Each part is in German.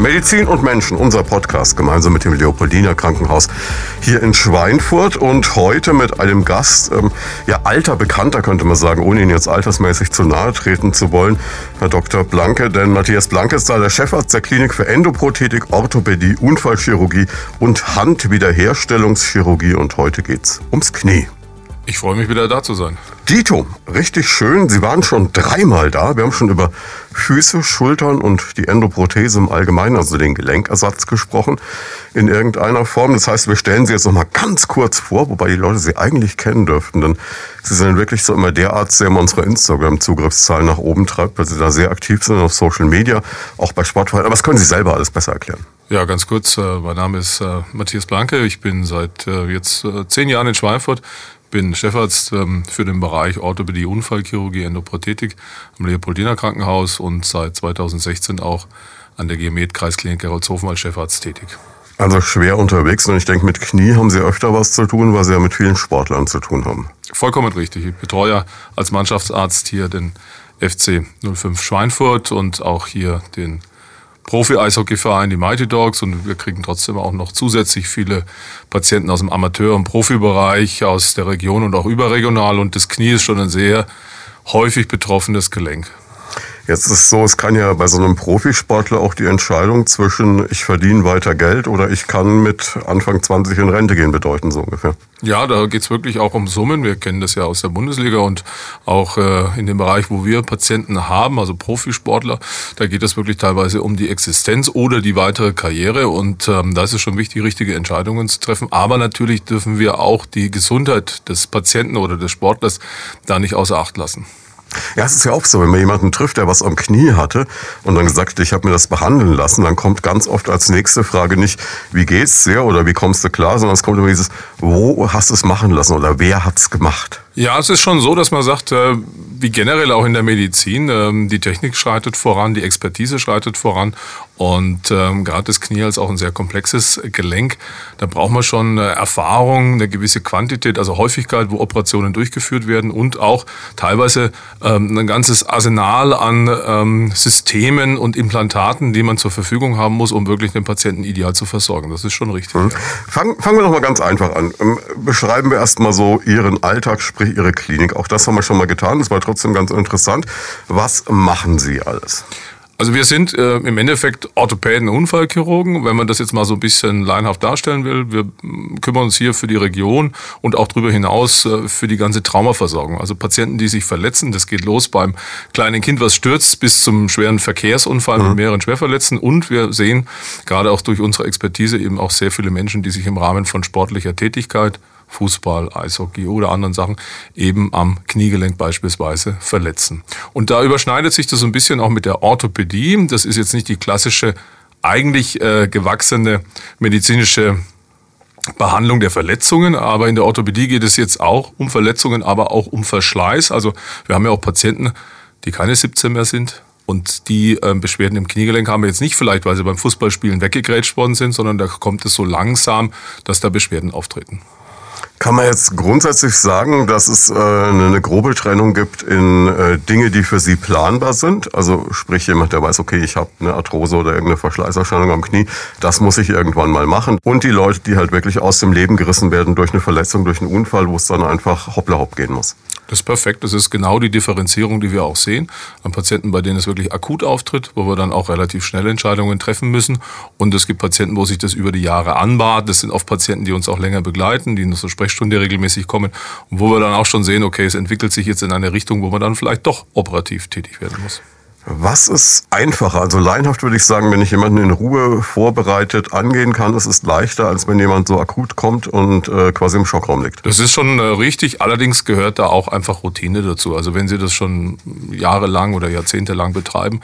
Medizin und Menschen, unser Podcast gemeinsam mit dem Leopoldiner Krankenhaus hier in Schweinfurt und heute mit einem Gast, ähm, ja alter Bekannter könnte man sagen, ohne ihn jetzt altersmäßig zu nahe treten zu wollen, Herr Dr. Blanke, denn Matthias Blanke ist da der Chefarzt der Klinik für Endoprothetik, Orthopädie, Unfallchirurgie und Handwiederherstellungschirurgie und heute geht's ums Knie. Ich freue mich wieder da zu sein. Dito, richtig schön. Sie waren schon dreimal da. Wir haben schon über Füße, Schultern und die Endoprothese im Allgemeinen, also den Gelenkersatz gesprochen, in irgendeiner Form. Das heißt, wir stellen Sie jetzt noch mal ganz kurz vor, wobei die Leute Sie eigentlich kennen dürften, denn Sie sind wirklich so immer der Arzt, der immer unsere Instagram-Zugriffszahlen nach oben treibt, weil Sie da sehr aktiv sind auf Social Media, auch bei Sportvereinen. Aber das können Sie selber alles besser erklären. Ja, ganz kurz. Äh, mein Name ist äh, Matthias Blanke. Ich bin seit äh, jetzt zehn Jahren in Schweinfurt bin Chefarzt ähm, für den Bereich Orthopädie, Unfallchirurgie, Endoprothetik am Leopoldiner Krankenhaus und seit 2016 auch an der Geomet Kreisklinik Gerolzhofen als Chefarzt tätig. Also schwer unterwegs und ich denke, mit Knie haben Sie öfter was zu tun, weil Sie ja mit vielen Sportlern zu tun haben. Vollkommen richtig. Ich betreue als Mannschaftsarzt hier den FC 05 Schweinfurt und auch hier den Profi-Eishockeyverein, die Mighty Dogs, und wir kriegen trotzdem auch noch zusätzlich viele Patienten aus dem Amateur- und Profibereich, aus der Region und auch überregional. Und das Knie ist schon ein sehr häufig betroffenes Gelenk. Jetzt ist es so, es kann ja bei so einem Profisportler auch die Entscheidung zwischen ich verdiene weiter Geld oder ich kann mit Anfang 20 in Rente gehen bedeuten, so ungefähr. Ja, da geht's wirklich auch um Summen. Wir kennen das ja aus der Bundesliga und auch äh, in dem Bereich, wo wir Patienten haben, also Profisportler, da geht es wirklich teilweise um die Existenz oder die weitere Karriere. Und ähm, da ist es schon wichtig, richtige Entscheidungen zu treffen. Aber natürlich dürfen wir auch die Gesundheit des Patienten oder des Sportlers da nicht außer Acht lassen. Ja, es ist ja auch so, wenn man jemanden trifft, der was am Knie hatte und dann gesagt, ich habe mir das behandeln lassen, dann kommt ganz oft als nächste Frage nicht, wie geht's dir oder wie kommst du klar, sondern es kommt immer dieses, wo hast du es machen lassen oder wer hat's gemacht? Ja, es ist schon so, dass man sagt, äh, wie generell auch in der Medizin, ähm, die Technik schreitet voran, die Expertise schreitet voran und ähm, gerade das Knie als auch ein sehr komplexes Gelenk, da braucht man schon Erfahrung, eine gewisse Quantität, also Häufigkeit, wo Operationen durchgeführt werden und auch teilweise ähm, ein ganzes Arsenal an Systemen und Implantaten, die man zur Verfügung haben muss, um wirklich den Patienten ideal zu versorgen. Das ist schon richtig. Mhm. Ja. Fangen, fangen wir noch mal ganz einfach an. Beschreiben wir erst mal so Ihren Alltag, sprich Ihre Klinik. Auch das haben wir schon mal getan. Das war trotzdem ganz interessant. Was machen Sie alles? Also wir sind äh, im Endeffekt Orthopäden, Unfallchirurgen, wenn man das jetzt mal so ein bisschen leinhaft darstellen will. Wir kümmern uns hier für die Region und auch darüber hinaus äh, für die ganze Traumaversorgung. Also Patienten, die sich verletzen, das geht los beim kleinen Kind, was stürzt, bis zum schweren Verkehrsunfall mhm. mit mehreren Schwerverletzten. Und wir sehen gerade auch durch unsere Expertise eben auch sehr viele Menschen, die sich im Rahmen von sportlicher Tätigkeit Fußball, Eishockey oder anderen Sachen eben am Kniegelenk beispielsweise verletzen. Und da überschneidet sich das so ein bisschen auch mit der Orthopädie. Das ist jetzt nicht die klassische, eigentlich äh, gewachsene medizinische Behandlung der Verletzungen, aber in der Orthopädie geht es jetzt auch um Verletzungen, aber auch um Verschleiß. Also wir haben ja auch Patienten, die keine 17 mehr sind, und die äh, Beschwerden im Kniegelenk haben wir jetzt nicht vielleicht, weil sie beim Fußballspielen weggegrätscht worden sind, sondern da kommt es so langsam, dass da Beschwerden auftreten. Kann man jetzt grundsätzlich sagen, dass es äh, eine grobe Trennung gibt in äh, Dinge, die für Sie planbar sind? Also sprich jemand, der weiß, okay, ich habe eine Arthrose oder irgendeine Verschleißerscheinung am Knie, das muss ich irgendwann mal machen. Und die Leute, die halt wirklich aus dem Leben gerissen werden durch eine Verletzung, durch einen Unfall, wo es dann einfach hoppla hopp gehen muss. Das ist perfekt. Das ist genau die Differenzierung, die wir auch sehen. An Patienten, bei denen es wirklich akut auftritt, wo wir dann auch relativ schnell Entscheidungen treffen müssen. Und es gibt Patienten, wo sich das über die Jahre anbahnt. Das sind oft Patienten, die uns auch länger begleiten, die in unsere Sprechstunde regelmäßig kommen. Und wo wir dann auch schon sehen, okay, es entwickelt sich jetzt in eine Richtung, wo man dann vielleicht doch operativ tätig werden muss. Was ist einfacher? Also leinhaft würde ich sagen, wenn ich jemanden in Ruhe vorbereitet angehen kann, ist es leichter, als wenn jemand so akut kommt und äh, quasi im Schockraum liegt. Das ist schon äh, richtig. Allerdings gehört da auch einfach Routine dazu. Also wenn Sie das schon jahrelang oder jahrzehntelang betreiben,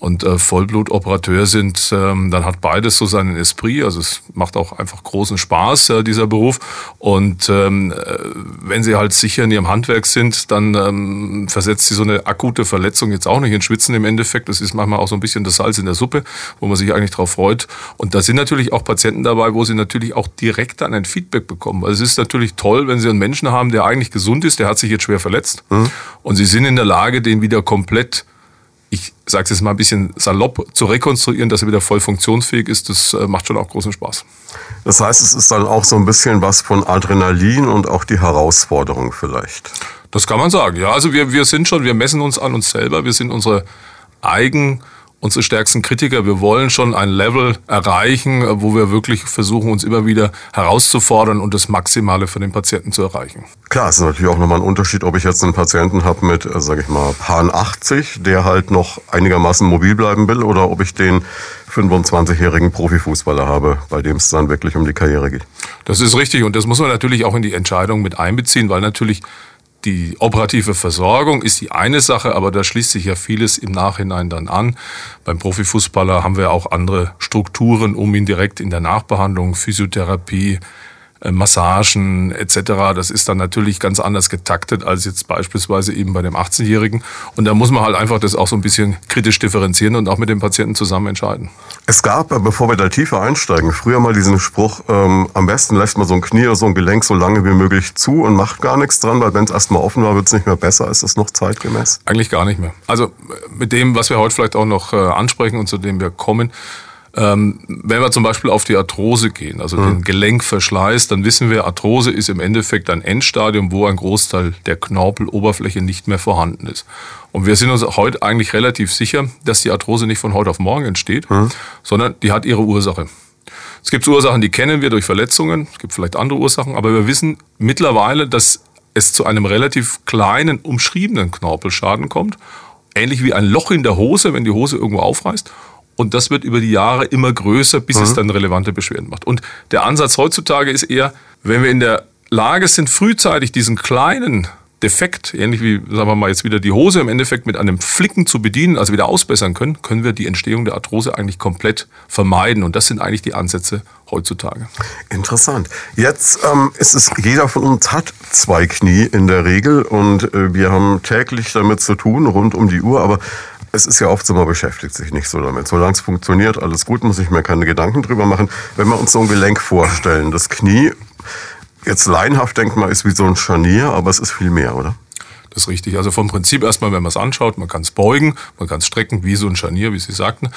und äh, Vollblutoperateur sind, ähm, dann hat beides so seinen Esprit. Also es macht auch einfach großen Spaß, äh, dieser Beruf. Und ähm, äh, wenn sie halt sicher in ihrem Handwerk sind, dann ähm, versetzt sie so eine akute Verletzung jetzt auch nicht in Schwitzen im Endeffekt. Das ist manchmal auch so ein bisschen das Salz in der Suppe, wo man sich eigentlich drauf freut. Und da sind natürlich auch Patienten dabei, wo sie natürlich auch direkt dann ein Feedback bekommen. Weil es ist natürlich toll, wenn sie einen Menschen haben, der eigentlich gesund ist, der hat sich jetzt schwer verletzt. Mhm. Und sie sind in der Lage, den wieder komplett ich sage es jetzt mal ein bisschen salopp, zu rekonstruieren, dass er wieder voll funktionsfähig ist, das äh, macht schon auch großen Spaß. Das heißt, es ist dann auch so ein bisschen was von Adrenalin und auch die Herausforderung vielleicht. Das kann man sagen, ja. Also wir, wir sind schon, wir messen uns an uns selber, wir sind unsere eigen unsere stärksten Kritiker. Wir wollen schon ein Level erreichen, wo wir wirklich versuchen, uns immer wieder herauszufordern und das Maximale für den Patienten zu erreichen. Klar, es ist natürlich auch nochmal ein Unterschied, ob ich jetzt einen Patienten habe mit, äh, sage ich mal, Pan 80, der halt noch einigermaßen mobil bleiben will, oder ob ich den 25-jährigen Profifußballer habe, bei dem es dann wirklich um die Karriere geht. Das ist richtig und das muss man natürlich auch in die Entscheidung mit einbeziehen, weil natürlich die operative Versorgung ist die eine Sache, aber da schließt sich ja vieles im Nachhinein dann an. Beim Profifußballer haben wir auch andere Strukturen, um ihn direkt in der Nachbehandlung, Physiotherapie, Massagen etc. Das ist dann natürlich ganz anders getaktet als jetzt beispielsweise eben bei dem 18-Jährigen. Und da muss man halt einfach das auch so ein bisschen kritisch differenzieren und auch mit dem Patienten zusammen entscheiden. Es gab, äh, bevor wir da tiefer einsteigen, früher mal diesen Spruch, ähm, am besten lässt man so ein Knie oder so ein Gelenk so lange wie möglich zu und macht gar nichts dran, weil wenn es erstmal offen war, wird es nicht mehr besser. Ist das noch zeitgemäß? Eigentlich gar nicht mehr. Also mit dem, was wir heute vielleicht auch noch äh, ansprechen und zu dem wir kommen, ähm, wenn wir zum Beispiel auf die Arthrose gehen, also mhm. den Gelenkverschleiß, dann wissen wir, Arthrose ist im Endeffekt ein Endstadium, wo ein Großteil der Knorpeloberfläche nicht mehr vorhanden ist. Und wir sind uns heute eigentlich relativ sicher, dass die Arthrose nicht von heute auf morgen entsteht, mhm. sondern die hat ihre Ursache. Es gibt Ursachen, die kennen wir durch Verletzungen, es gibt vielleicht andere Ursachen, aber wir wissen mittlerweile, dass es zu einem relativ kleinen, umschriebenen Knorpelschaden kommt. Ähnlich wie ein Loch in der Hose, wenn die Hose irgendwo aufreißt. Und das wird über die Jahre immer größer, bis mhm. es dann relevante Beschwerden macht. Und der Ansatz heutzutage ist eher, wenn wir in der Lage sind, frühzeitig diesen kleinen Defekt, ähnlich wie, sagen wir mal, jetzt wieder die Hose im Endeffekt mit einem Flicken zu bedienen, also wieder ausbessern können, können wir die Entstehung der Arthrose eigentlich komplett vermeiden. Und das sind eigentlich die Ansätze heutzutage. Interessant. Jetzt ähm, ist es, jeder von uns hat zwei Knie in der Regel und äh, wir haben täglich damit zu tun, rund um die Uhr, aber es ist ja oft so, man beschäftigt sich nicht so damit. Solange es funktioniert, alles gut, muss ich mir keine Gedanken drüber machen. Wenn wir uns so ein Gelenk vorstellen, das Knie, jetzt laienhaft denkt man, ist wie so ein Scharnier, aber es ist viel mehr, oder? Das ist richtig. Also vom Prinzip erstmal, wenn man es anschaut, man kann es beugen, man kann es strecken, wie so ein Scharnier, wie Sie sagten.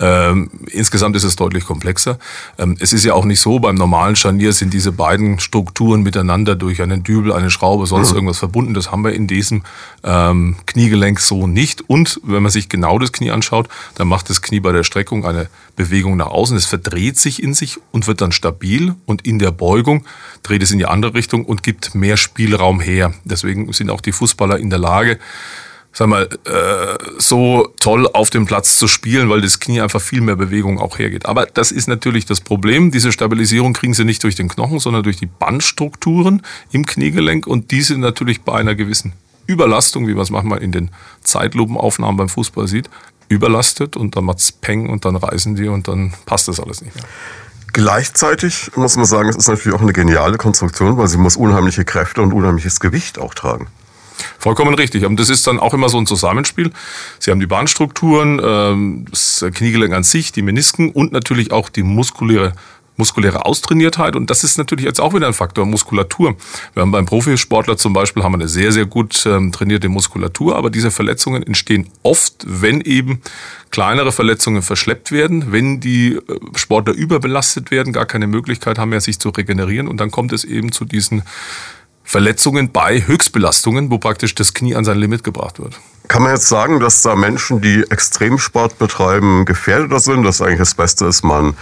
Ähm, insgesamt ist es deutlich komplexer. Ähm, es ist ja auch nicht so, beim normalen Scharnier sind diese beiden Strukturen miteinander durch einen Dübel, eine Schraube, sonst mhm. irgendwas verbunden. Das haben wir in diesem ähm, Kniegelenk so nicht. Und wenn man sich genau das Knie anschaut, dann macht das Knie bei der Streckung eine Bewegung nach außen. Es verdreht sich in sich und wird dann stabil. Und in der Beugung dreht es in die andere Richtung und gibt mehr Spielraum her. Deswegen sind auch die Fußballer in der Lage, sag mal, äh, so toll auf dem Platz zu spielen, weil das Knie einfach viel mehr Bewegung auch hergeht. Aber das ist natürlich das Problem. Diese Stabilisierung kriegen sie nicht durch den Knochen, sondern durch die Bandstrukturen im Kniegelenk und diese natürlich bei einer gewissen Überlastung, wie man es manchmal in den Zeitlupenaufnahmen beim Fußball sieht, überlastet und dann macht's Peng und dann reißen die und dann passt das alles nicht mehr. Gleichzeitig muss man sagen, es ist natürlich auch eine geniale Konstruktion, weil sie muss unheimliche Kräfte und unheimliches Gewicht auch tragen. Vollkommen richtig. Und das ist dann auch immer so ein Zusammenspiel. Sie haben die Bahnstrukturen, ähm, das Kniegelenk an sich, die Menisken und natürlich auch die muskuläre muskuläre Austrainiertheit und das ist natürlich jetzt auch wieder ein Faktor, Muskulatur. Wir haben beim Profisportler zum Beispiel haben wir eine sehr, sehr gut ähm, trainierte Muskulatur, aber diese Verletzungen entstehen oft, wenn eben kleinere Verletzungen verschleppt werden, wenn die äh, Sportler überbelastet werden, gar keine Möglichkeit haben mehr, sich zu regenerieren und dann kommt es eben zu diesen Verletzungen bei Höchstbelastungen, wo praktisch das Knie an sein Limit gebracht wird. Kann man jetzt sagen, dass da Menschen, die Extremsport betreiben, gefährdeter sind, dass eigentlich das Beste ist, man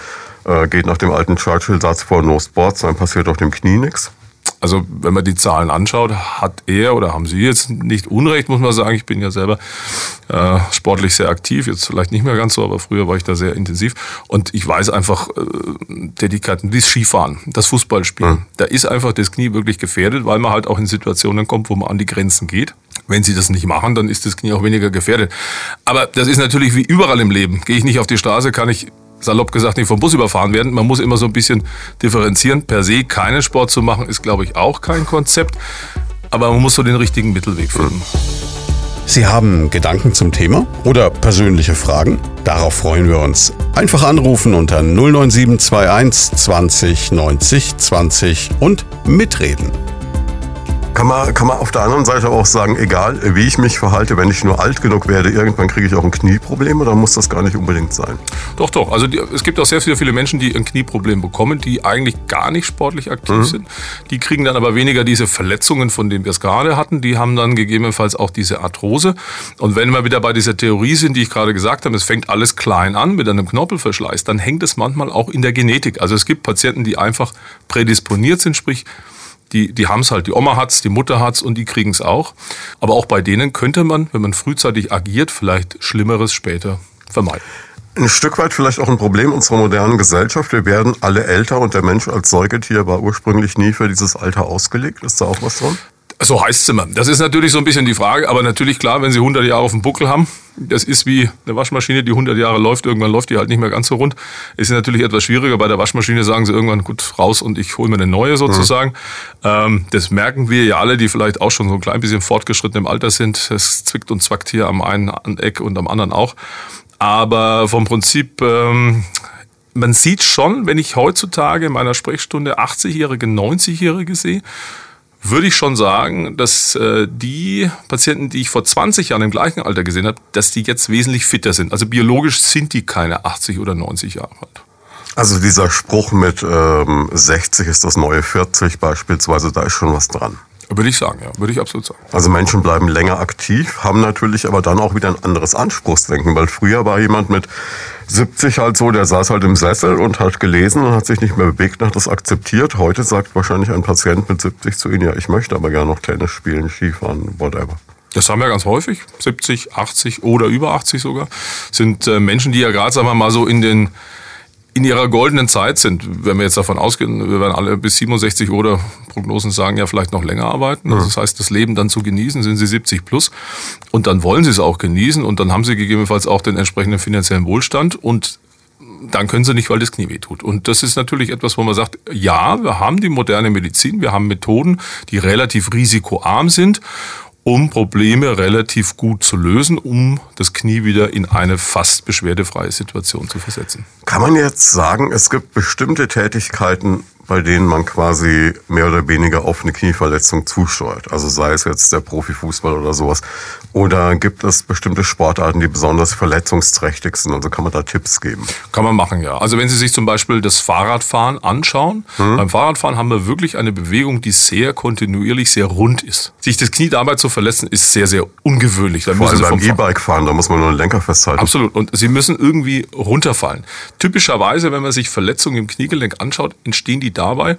äh, geht nach dem alten Churchill-Satz vor No Sports, dann passiert auf dem Knie nichts? Also wenn man die Zahlen anschaut, hat er oder haben Sie jetzt nicht Unrecht, muss man sagen. Ich bin ja selber äh, sportlich sehr aktiv, jetzt vielleicht nicht mehr ganz so, aber früher war ich da sehr intensiv. Und ich weiß einfach, äh, Tätigkeiten wie das Skifahren, das Fußballspielen, mhm. da ist einfach das Knie wirklich gefährdet, weil man halt auch in Situationen kommt, wo man an die Grenzen geht. Wenn sie das nicht machen, dann ist das Knie auch weniger gefährdet. Aber das ist natürlich wie überall im Leben. Gehe ich nicht auf die Straße, kann ich salopp gesagt nicht vom Bus überfahren werden. Man muss immer so ein bisschen differenzieren. Per se keinen Sport zu machen, ist, glaube ich, auch kein Konzept. Aber man muss so den richtigen Mittelweg finden. Sie haben Gedanken zum Thema oder persönliche Fragen? Darauf freuen wir uns. Einfach anrufen unter 09721 20 90 20 und mitreden. Kann man, kann man auf der anderen Seite auch sagen, egal wie ich mich verhalte, wenn ich nur alt genug werde, irgendwann kriege ich auch ein Knieproblem oder muss das gar nicht unbedingt sein? Doch, doch. Also die, es gibt auch sehr viele, viele Menschen, die ein Knieproblem bekommen, die eigentlich gar nicht sportlich aktiv mhm. sind. Die kriegen dann aber weniger diese Verletzungen, von denen wir es gerade hatten. Die haben dann gegebenenfalls auch diese Arthrose. Und wenn wir wieder bei dieser Theorie sind, die ich gerade gesagt habe, es fängt alles klein an mit einem Knorpelverschleiß, dann hängt es manchmal auch in der Genetik. Also es gibt Patienten, die einfach prädisponiert sind, sprich die, die haben es halt, die Oma hat's, die Mutter hat's und die kriegen es auch. Aber auch bei denen könnte man, wenn man frühzeitig agiert, vielleicht Schlimmeres später vermeiden. Ein Stück weit vielleicht auch ein Problem unserer modernen Gesellschaft. Wir werden alle älter und der Mensch als Säugetier war ursprünglich nie für dieses Alter ausgelegt. Ist da auch was dran? So heißt es immer. Das ist natürlich so ein bisschen die Frage, aber natürlich klar, wenn Sie 100 Jahre auf dem Buckel haben, das ist wie eine Waschmaschine, die 100 Jahre läuft, irgendwann läuft die halt nicht mehr ganz so rund. Ist natürlich etwas schwieriger. Bei der Waschmaschine sagen Sie irgendwann, gut, raus und ich hole mir eine neue sozusagen. Mhm. Ähm, das merken wir ja alle, die vielleicht auch schon so ein klein bisschen fortgeschritten im Alter sind. Es zwickt und zwackt hier am einen Eck und am anderen auch. Aber vom Prinzip... Ähm, man sieht schon, wenn ich heutzutage in meiner Sprechstunde 80-Jährige, 90-Jährige sehe, würde ich schon sagen, dass äh, die Patienten, die ich vor 20 Jahren im gleichen Alter gesehen habe, dass die jetzt wesentlich fitter sind. Also biologisch sind die keine 80 oder 90 Jahre alt. Also dieser Spruch mit ähm, 60 ist das neue 40 beispielsweise, da ist schon was dran. Würde ich sagen, ja. Würde ich absolut sagen. Also Menschen bleiben länger aktiv, haben natürlich aber dann auch wieder ein anderes Anspruchsdenken, weil früher war jemand mit 70 halt so, der saß halt im Sessel und hat gelesen und hat sich nicht mehr bewegt und hat das akzeptiert. Heute sagt wahrscheinlich ein Patient mit 70 zu Ihnen, ja, ich möchte aber gerne noch Tennis spielen, Skifahren, whatever. Das haben wir ganz häufig, 70, 80 oder über 80 sogar, sind äh, Menschen, die ja gerade, sagen wir mal, so in den in ihrer goldenen Zeit sind. Wenn wir jetzt davon ausgehen, wir werden alle bis 67 oder Prognosen sagen ja vielleicht noch länger arbeiten. Also das heißt, das Leben dann zu genießen, sind sie 70 plus. Und dann wollen sie es auch genießen und dann haben sie gegebenenfalls auch den entsprechenden finanziellen Wohlstand und dann können sie nicht, weil das Knie weh tut. Und das ist natürlich etwas, wo man sagt, ja, wir haben die moderne Medizin, wir haben Methoden, die relativ risikoarm sind um Probleme relativ gut zu lösen, um das Knie wieder in eine fast beschwerdefreie Situation zu versetzen. Kann man jetzt sagen, es gibt bestimmte Tätigkeiten, bei denen man quasi mehr oder weniger auf eine Knieverletzung zusteuert. Also sei es jetzt der Profifußball oder sowas. Oder gibt es bestimmte Sportarten, die besonders verletzungsträchtig sind? Also kann man da Tipps geben? Kann man machen, ja. Also wenn Sie sich zum Beispiel das Fahrradfahren anschauen, hm. beim Fahrradfahren haben wir wirklich eine Bewegung, die sehr kontinuierlich, sehr rund ist. Sich das Knie dabei zu verletzen, ist sehr, sehr ungewöhnlich. Da Vor allem beim E-Bike fahren, da muss man nur den Lenker festhalten. Absolut. Und Sie müssen irgendwie runterfallen. Typischerweise, wenn man sich Verletzungen im Kniegelenk anschaut, entstehen die dabei,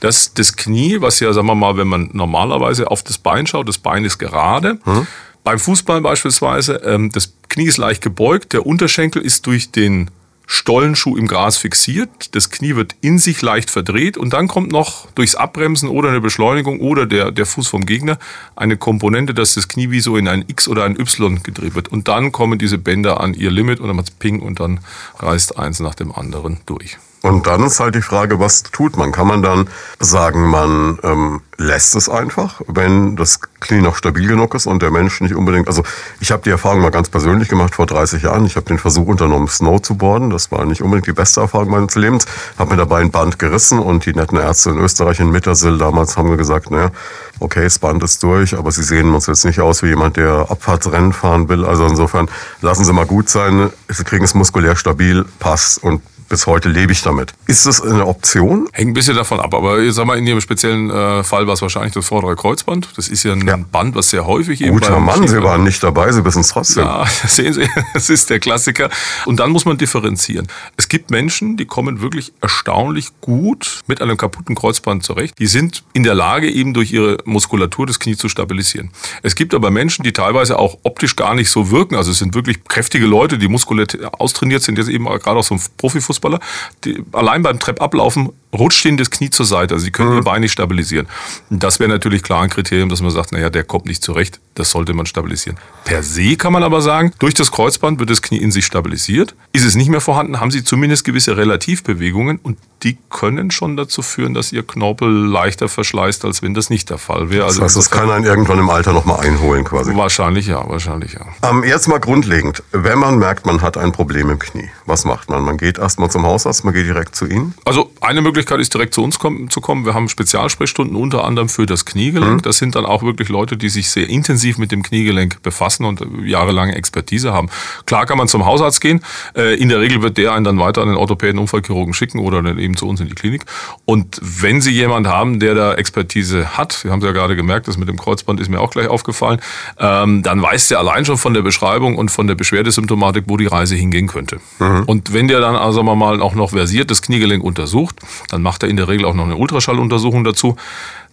dass das Knie, was ja, sagen wir mal, wenn man normalerweise auf das Bein schaut, das Bein ist gerade. Hm. Beim Fußball beispielsweise, ähm, das Knie ist leicht gebeugt, der Unterschenkel ist durch den Stollenschuh im Gras fixiert, das Knie wird in sich leicht verdreht und dann kommt noch durchs Abbremsen oder eine Beschleunigung oder der, der Fuß vom Gegner eine Komponente, dass das Knie wie so in ein X oder ein Y gedreht wird. Und dann kommen diese Bänder an ihr Limit und dann macht Ping und dann reißt eins nach dem anderen durch. Und dann ist halt die Frage, was tut man? Kann man dann sagen, man ähm, lässt es einfach, wenn das Knie noch stabil genug ist und der Mensch nicht unbedingt. Also ich habe die Erfahrung mal ganz persönlich gemacht vor 30 Jahren. Ich habe den Versuch unternommen, Snow zu boarden. Das war nicht unbedingt die beste Erfahrung meines Lebens. Habe mir dabei ein Band gerissen und die netten Ärzte in Österreich in Mittersill damals haben gesagt, naja, okay, das Band ist durch, aber Sie sehen uns jetzt nicht aus wie jemand, der Abfahrtsrennen fahren will. Also insofern lassen Sie mal gut sein. Sie kriegen es muskulär stabil, passt und bis heute lebe ich damit. Ist das eine Option? Hängt ein bisschen davon ab, aber ich sag mal, in Ihrem speziellen äh, Fall war es wahrscheinlich das vordere Kreuzband. Das ist ja ein ja. Band, was sehr häufig eben Guter Mann, Sie waren nicht dabei, Sie wissen es trotzdem. Ja, sehen Sie, das ist der Klassiker. Und dann muss man differenzieren. Es gibt Menschen, die kommen wirklich erstaunlich gut mit einem kaputten Kreuzband zurecht. Die sind in der Lage, eben durch ihre Muskulatur das Knie zu stabilisieren. Es gibt aber Menschen, die teilweise auch optisch gar nicht so wirken. Also es sind wirklich kräftige Leute, die muskulär austrainiert sind, jetzt eben gerade auch so ein Profifußball Fußballer, die allein beim Treppablaufen rutscht Ihnen das Knie zur Seite. Also Sie können Ihr Bein nicht stabilisieren. Das wäre natürlich klar ein Kriterium, dass man sagt, naja, der kommt nicht zurecht. Das sollte man stabilisieren. Per se kann man aber sagen, durch das Kreuzband wird das Knie in sich stabilisiert. Ist es nicht mehr vorhanden, haben Sie zumindest gewisse Relativbewegungen und die können schon dazu führen, dass Ihr Knorpel leichter verschleißt, als wenn das nicht der Fall wäre. Also das heißt, das kann einen irgendwann im Alter nochmal einholen quasi. Wahrscheinlich ja, wahrscheinlich ja. Ähm, jetzt mal grundlegend, wenn man merkt, man hat ein Problem im Knie, was macht man? Man geht erstmal zum Hausarzt, man geht direkt zu Ihnen? Also eine Möglichkeit ist direkt zu uns kommen, zu kommen. Wir haben Spezialsprechstunden unter anderem für das Kniegelenk. Mhm. Das sind dann auch wirklich Leute, die sich sehr intensiv mit dem Kniegelenk befassen und jahrelange Expertise haben. Klar kann man zum Hausarzt gehen. Äh, in der Regel wird der einen dann weiter an den Orthopäden, Unfallchirurgen schicken oder dann eben zu uns in die Klinik. Und wenn Sie jemanden haben, der da Expertise hat, Sie haben es ja gerade gemerkt, das mit dem Kreuzband ist mir auch gleich aufgefallen, ähm, dann weiß der allein schon von der Beschreibung und von der Beschwerdesymptomatik, wo die Reise hingehen könnte. Mhm. Und wenn der dann also mal auch noch versiert das Kniegelenk untersucht, dann macht er in der Regel auch noch eine Ultraschalluntersuchung dazu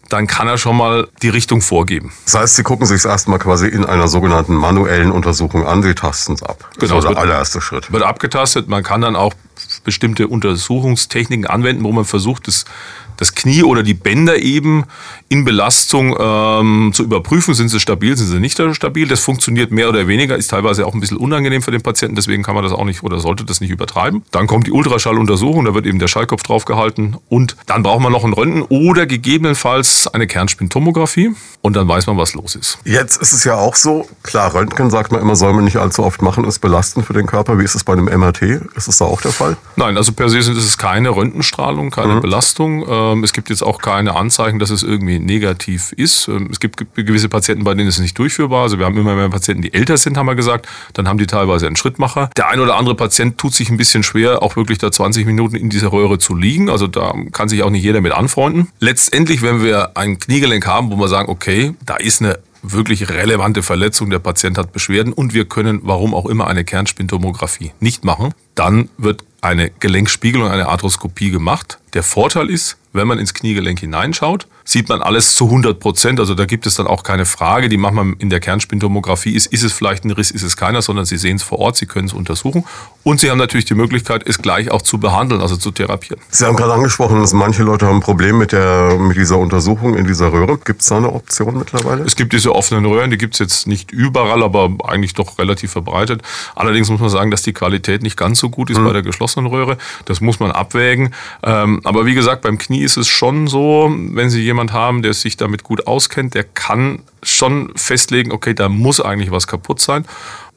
dann kann er schon mal die Richtung vorgeben. Das heißt, Sie gucken sich es erstmal quasi in einer sogenannten manuellen Untersuchung an, Sie tasten es ab. Das genau, ist der allererste Schritt. Wird abgetastet. Man kann dann auch bestimmte Untersuchungstechniken anwenden, wo man versucht, das das Knie oder die Bänder eben in Belastung ähm, zu überprüfen. Sind sie stabil, sind sie nicht stabil? Das funktioniert mehr oder weniger, ist teilweise auch ein bisschen unangenehm für den Patienten, deswegen kann man das auch nicht oder sollte das nicht übertreiben. Dann kommt die Ultraschalluntersuchung, da wird eben der Schallkopf draufgehalten und dann braucht man noch ein Röntgen oder gegebenenfalls eine Kernspintomographie und dann weiß man, was los ist. Jetzt ist es ja auch so, klar, Röntgen sagt man immer, soll man nicht allzu oft machen, ist belastend für den Körper. Wie ist es bei einem MRT? Ist es da auch der Fall? Nein, also per se ist es keine Röntgenstrahlung, keine mhm. Belastung. Ähm, es gibt jetzt auch keine Anzeichen, dass es irgendwie negativ ist. Ähm, es gibt gewisse Patienten, bei denen ist es nicht durchführbar. Also wir haben immer mehr Patienten, die älter sind, haben wir gesagt. Dann haben die teilweise einen Schrittmacher. Der ein oder andere Patient tut sich ein bisschen schwer, auch wirklich da 20 Minuten in dieser Röhre zu liegen. Also da kann sich auch nicht jeder mit anfreunden. Letztendlich, wenn wir ein Kniegelenk haben, wo wir sagen, okay, da ist eine wirklich relevante Verletzung, der Patient hat Beschwerden und wir können, warum auch immer, eine Kernspintomographie nicht machen, dann wird eine Gelenkspiegelung, eine Arthroskopie gemacht. Der Vorteil ist, wenn man ins Kniegelenk hineinschaut, sieht man alles zu 100 Prozent. Also da gibt es dann auch keine Frage, die macht man in der Kernspintomographie. Ist, ist es vielleicht ein Riss, ist es keiner, sondern Sie sehen es vor Ort, Sie können es untersuchen. Und Sie haben natürlich die Möglichkeit, es gleich auch zu behandeln, also zu therapieren. Sie haben gerade angesprochen, dass manche Leute haben ein Problem mit, der, mit dieser Untersuchung in dieser Röhre. Gibt es da eine Option mittlerweile? Es gibt diese offenen Röhren, die gibt es jetzt nicht überall, aber eigentlich doch relativ verbreitet. Allerdings muss man sagen, dass die Qualität nicht ganz so gut ist mhm. bei der geschlossenen Röhre. Das muss man abwägen. Ähm, aber wie gesagt, beim Knie ist es schon so, wenn Sie jemand haben, der sich damit gut auskennt, der kann schon festlegen, okay, da muss eigentlich was kaputt sein.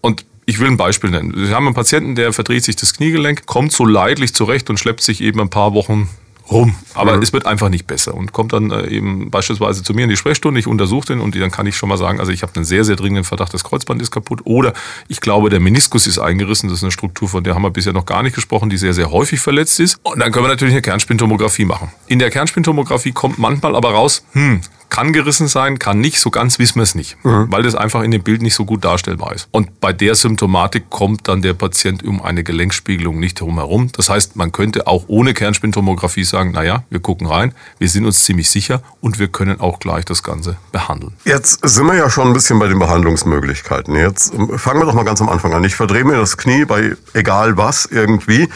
Und ich will ein Beispiel nennen. Sie haben einen Patienten, der verdreht sich das Kniegelenk, kommt so leidlich zurecht und schleppt sich eben ein paar Wochen rum. Aber mhm. es wird einfach nicht besser und kommt dann äh, eben beispielsweise zu mir in die Sprechstunde, ich untersuche den und dann kann ich schon mal sagen, also ich habe einen sehr, sehr dringenden Verdacht, das Kreuzband ist kaputt oder ich glaube, der Meniskus ist eingerissen. Das ist eine Struktur, von der haben wir bisher noch gar nicht gesprochen, die sehr, sehr häufig verletzt ist. Und dann können wir natürlich eine Kernspintomographie machen. In der Kernspintomographie kommt manchmal aber raus, hm, kann gerissen sein, kann nicht, so ganz wissen wir es nicht, mhm. weil das einfach in dem Bild nicht so gut darstellbar ist. Und bei der Symptomatik kommt dann der Patient um eine Gelenkspiegelung nicht herum. Das heißt, man könnte auch ohne Kernspintomographie sagen, naja, wir gucken rein, wir sind uns ziemlich sicher und wir können auch gleich das Ganze behandeln. Jetzt sind wir ja schon ein bisschen bei den Behandlungsmöglichkeiten. Jetzt ähm, fangen wir doch mal ganz am Anfang an. Ich verdrehe mir das Knie bei egal was irgendwie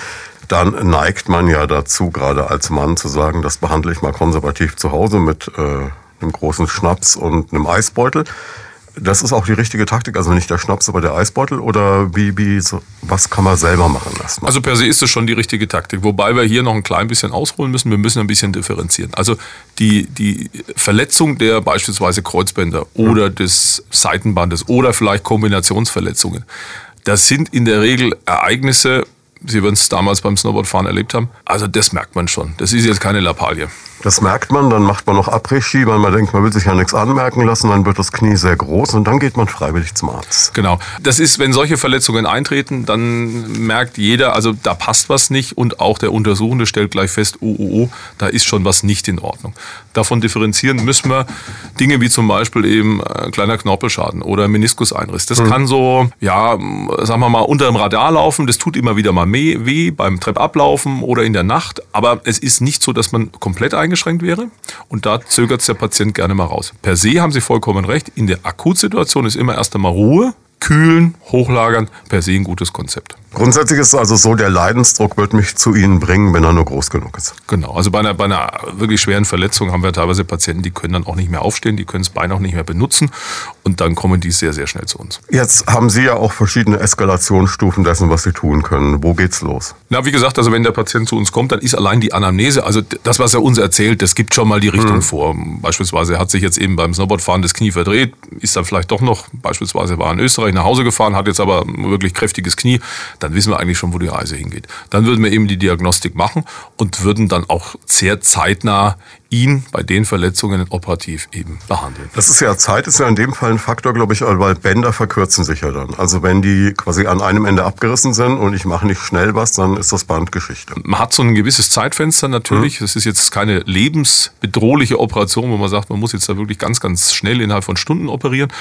dann neigt man ja dazu, gerade als Mann zu sagen, das behandle ich mal konservativ zu Hause mit äh, einem großen Schnaps und einem Eisbeutel. Das ist auch die richtige Taktik, also nicht der Schnaps, aber der Eisbeutel oder wie, wie so, was kann man selber machen lassen? Also per se ist es schon die richtige Taktik, wobei wir hier noch ein klein bisschen ausholen müssen. Wir müssen ein bisschen differenzieren. Also die, die Verletzung der beispielsweise Kreuzbänder oder des Seitenbandes oder vielleicht Kombinationsverletzungen, das sind in der Regel Ereignisse, Sie werden es damals beim Snowboardfahren erlebt haben. Also das merkt man schon. Das ist jetzt keine Lappalie. Das merkt man, dann macht man noch Après-Ski, weil man denkt, man will sich ja nichts anmerken lassen, dann wird das Knie sehr groß und dann geht man freiwillig zum Arzt. Genau. Das ist, wenn solche Verletzungen eintreten, dann merkt jeder, also da passt was nicht und auch der Untersuchende stellt gleich fest, oh, oh, oh, da ist schon was nicht in Ordnung. Davon differenzieren müssen wir Dinge wie zum Beispiel eben äh, kleiner Knorpelschaden oder Meniskuseinriss. Das mhm. kann so, ja, sagen wir mal, unter dem Radar laufen, das tut immer wieder mal weh beim Treppablaufen oder in der Nacht, aber es ist nicht so, dass man komplett eingeschränkt wäre. Und da zögert es der Patient gerne mal raus. Per se haben Sie vollkommen recht. In der Akutsituation ist immer erst einmal Ruhe, kühlen, hochlagern, per se ein gutes Konzept. Grundsätzlich ist es also so, der Leidensdruck wird mich zu Ihnen bringen, wenn er nur groß genug ist. Genau, also bei einer, bei einer wirklich schweren Verletzung haben wir teilweise Patienten, die können dann auch nicht mehr aufstehen, die können das Bein auch nicht mehr benutzen und dann kommen die sehr, sehr schnell zu uns. Jetzt haben Sie ja auch verschiedene Eskalationsstufen dessen, was Sie tun können. Wo geht's los? Na, wie gesagt, also wenn der Patient zu uns kommt, dann ist allein die Anamnese, also das, was er uns erzählt, das gibt schon mal die Richtung mhm. vor. Beispielsweise er hat sich jetzt eben beim Snowboardfahren das Knie verdreht, ist dann vielleicht doch noch, beispielsweise war in Österreich nach Hause gefahren, hat jetzt aber wirklich kräftiges Knie, dann wissen wir eigentlich schon, wo die Reise hingeht. Dann würden wir eben die Diagnostik machen und würden dann auch sehr zeitnah ihn bei den Verletzungen operativ eben behandeln. Das ist ja Zeit, ist ja in dem Fall ein Faktor, glaube ich, weil Bänder verkürzen sich ja dann. Also wenn die quasi an einem Ende abgerissen sind und ich mache nicht schnell was, dann ist das Bandgeschichte. Man hat so ein gewisses Zeitfenster natürlich. Mhm. ist jetzt keine lebensbedrohliche Operation, wo man sagt, man muss jetzt da wirklich ganz, ganz schnell innerhalb von Stunden operieren.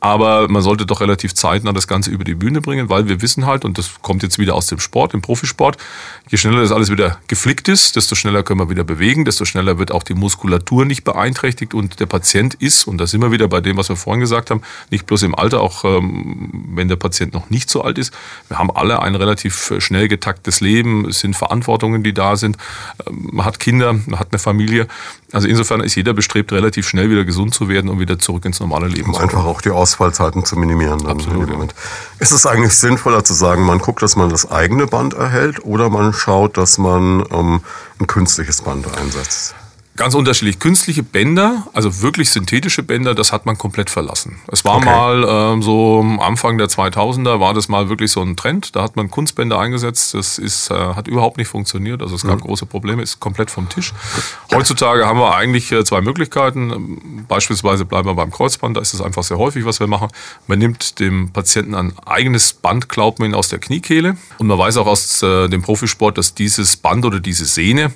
Aber man sollte doch relativ zeitnah das Ganze über die Bühne bringen, weil wir wissen halt, und das kommt jetzt wieder aus dem Sport, im Profisport, je schneller das alles wieder geflickt ist, desto schneller können wir wieder bewegen, desto schneller wird auch die Muskulatur nicht beeinträchtigt und der Patient ist, und da sind wir wieder bei dem, was wir vorhin gesagt haben, nicht bloß im Alter, auch ähm, wenn der Patient noch nicht so alt ist. Wir haben alle ein relativ schnell getaktes Leben, es sind Verantwortungen, die da sind, ähm, man hat Kinder, man hat eine Familie. Also insofern ist jeder bestrebt, relativ schnell wieder gesund zu werden und wieder zurück ins normale Leben um zu kommen. Einfach auch die Ausfallzeiten zu minimieren. Absolut. Ja. Ist es eigentlich sinnvoller zu sagen, man guckt, dass man das eigene Band erhält oder man schaut, dass man ähm, ein künstliches Band einsetzt? Ganz unterschiedlich. Künstliche Bänder, also wirklich synthetische Bänder, das hat man komplett verlassen. Es war okay. mal ähm, so Anfang der 2000er war das mal wirklich so ein Trend. Da hat man Kunstbänder eingesetzt. Das ist, äh, hat überhaupt nicht funktioniert. Also es gab mhm. große Probleme, ist komplett vom Tisch. Heutzutage haben wir eigentlich äh, zwei Möglichkeiten. Beispielsweise bleiben wir beim Kreuzband. Da ist es einfach sehr häufig, was wir machen. Man nimmt dem Patienten ein eigenes Band, glaubt man aus der Kniekehle. Und man weiß auch aus äh, dem Profisport, dass dieses Band oder diese Sehne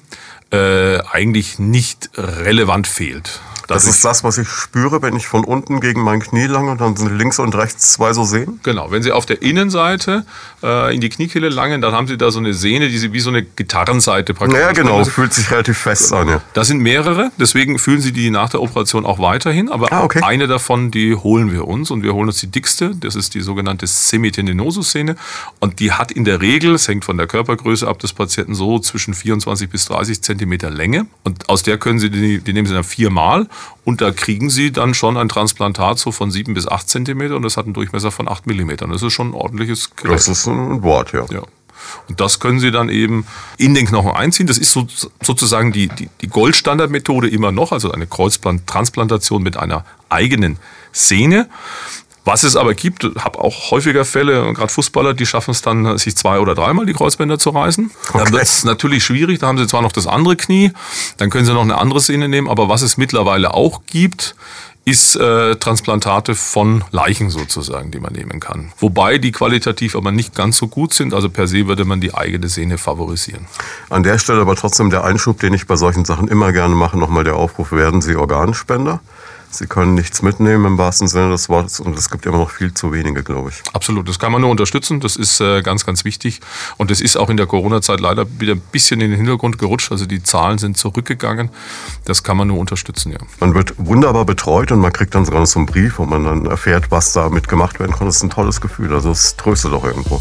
äh, eigentlich nicht relevant fehlt. Das ist das, was ich spüre, wenn ich von unten gegen mein Knie lange und dann sind links und rechts zwei so Sehnen? Genau, wenn Sie auf der Innenseite äh, in die Kniekehle langen, dann haben Sie da so eine Sehne, die Sie wie so eine Gitarrenseite praktisch. Ja, genau, also, fühlt sich relativ fest genau. an. Ja. Das sind mehrere, deswegen fühlen Sie die nach der Operation auch weiterhin, aber ah, okay. eine davon, die holen wir uns und wir holen uns die dickste, das ist die sogenannte Semitendinosus-Sehne und die hat in der Regel, es hängt von der Körpergröße ab des Patienten, so zwischen 24 bis 30 Zentimeter Länge und aus der können Sie, die, die nehmen Sie dann viermal und da kriegen Sie dann schon ein Transplantat so von 7 bis 8 Zentimeter und das hat einen Durchmesser von 8 Millimetern. Das ist schon ein ordentliches Gerät. Das ist ein Wort, ja. ja. Und das können Sie dann eben in den Knochen einziehen. Das ist so, sozusagen die, die, die Goldstandardmethode immer noch, also eine Kreuztransplantation mit einer eigenen Sehne. Was es aber gibt, habe auch häufiger Fälle, gerade Fußballer, die schaffen es dann, sich zwei oder dreimal die Kreuzbänder zu reißen. Okay. Dann wird es natürlich schwierig, da haben sie zwar noch das andere Knie, dann können sie noch eine andere Szene nehmen, aber was es mittlerweile auch gibt, ist äh, Transplantate von Leichen sozusagen, die man nehmen kann. Wobei die qualitativ aber nicht ganz so gut sind. Also per se würde man die eigene Sehne favorisieren. An der Stelle aber trotzdem der Einschub, den ich bei solchen Sachen immer gerne mache, nochmal der Aufruf, werden Sie Organspender? Sie können nichts mitnehmen im wahrsten Sinne des Wortes und es gibt immer noch viel zu wenige, glaube ich. Absolut, das kann man nur unterstützen. Das ist äh, ganz, ganz wichtig. Und es ist auch in der Corona-Zeit leider wieder ein bisschen in den Hintergrund gerutscht. Also die Zahlen sind zurückgegangen. Das kann man nur unterstützen, ja. Man wird wunderbar betreut und man kriegt dann sogar noch so einen Brief, wo man dann erfährt, was da mitgemacht werden kann. Das ist ein tolles Gefühl. Also es tröstet auch irgendwo.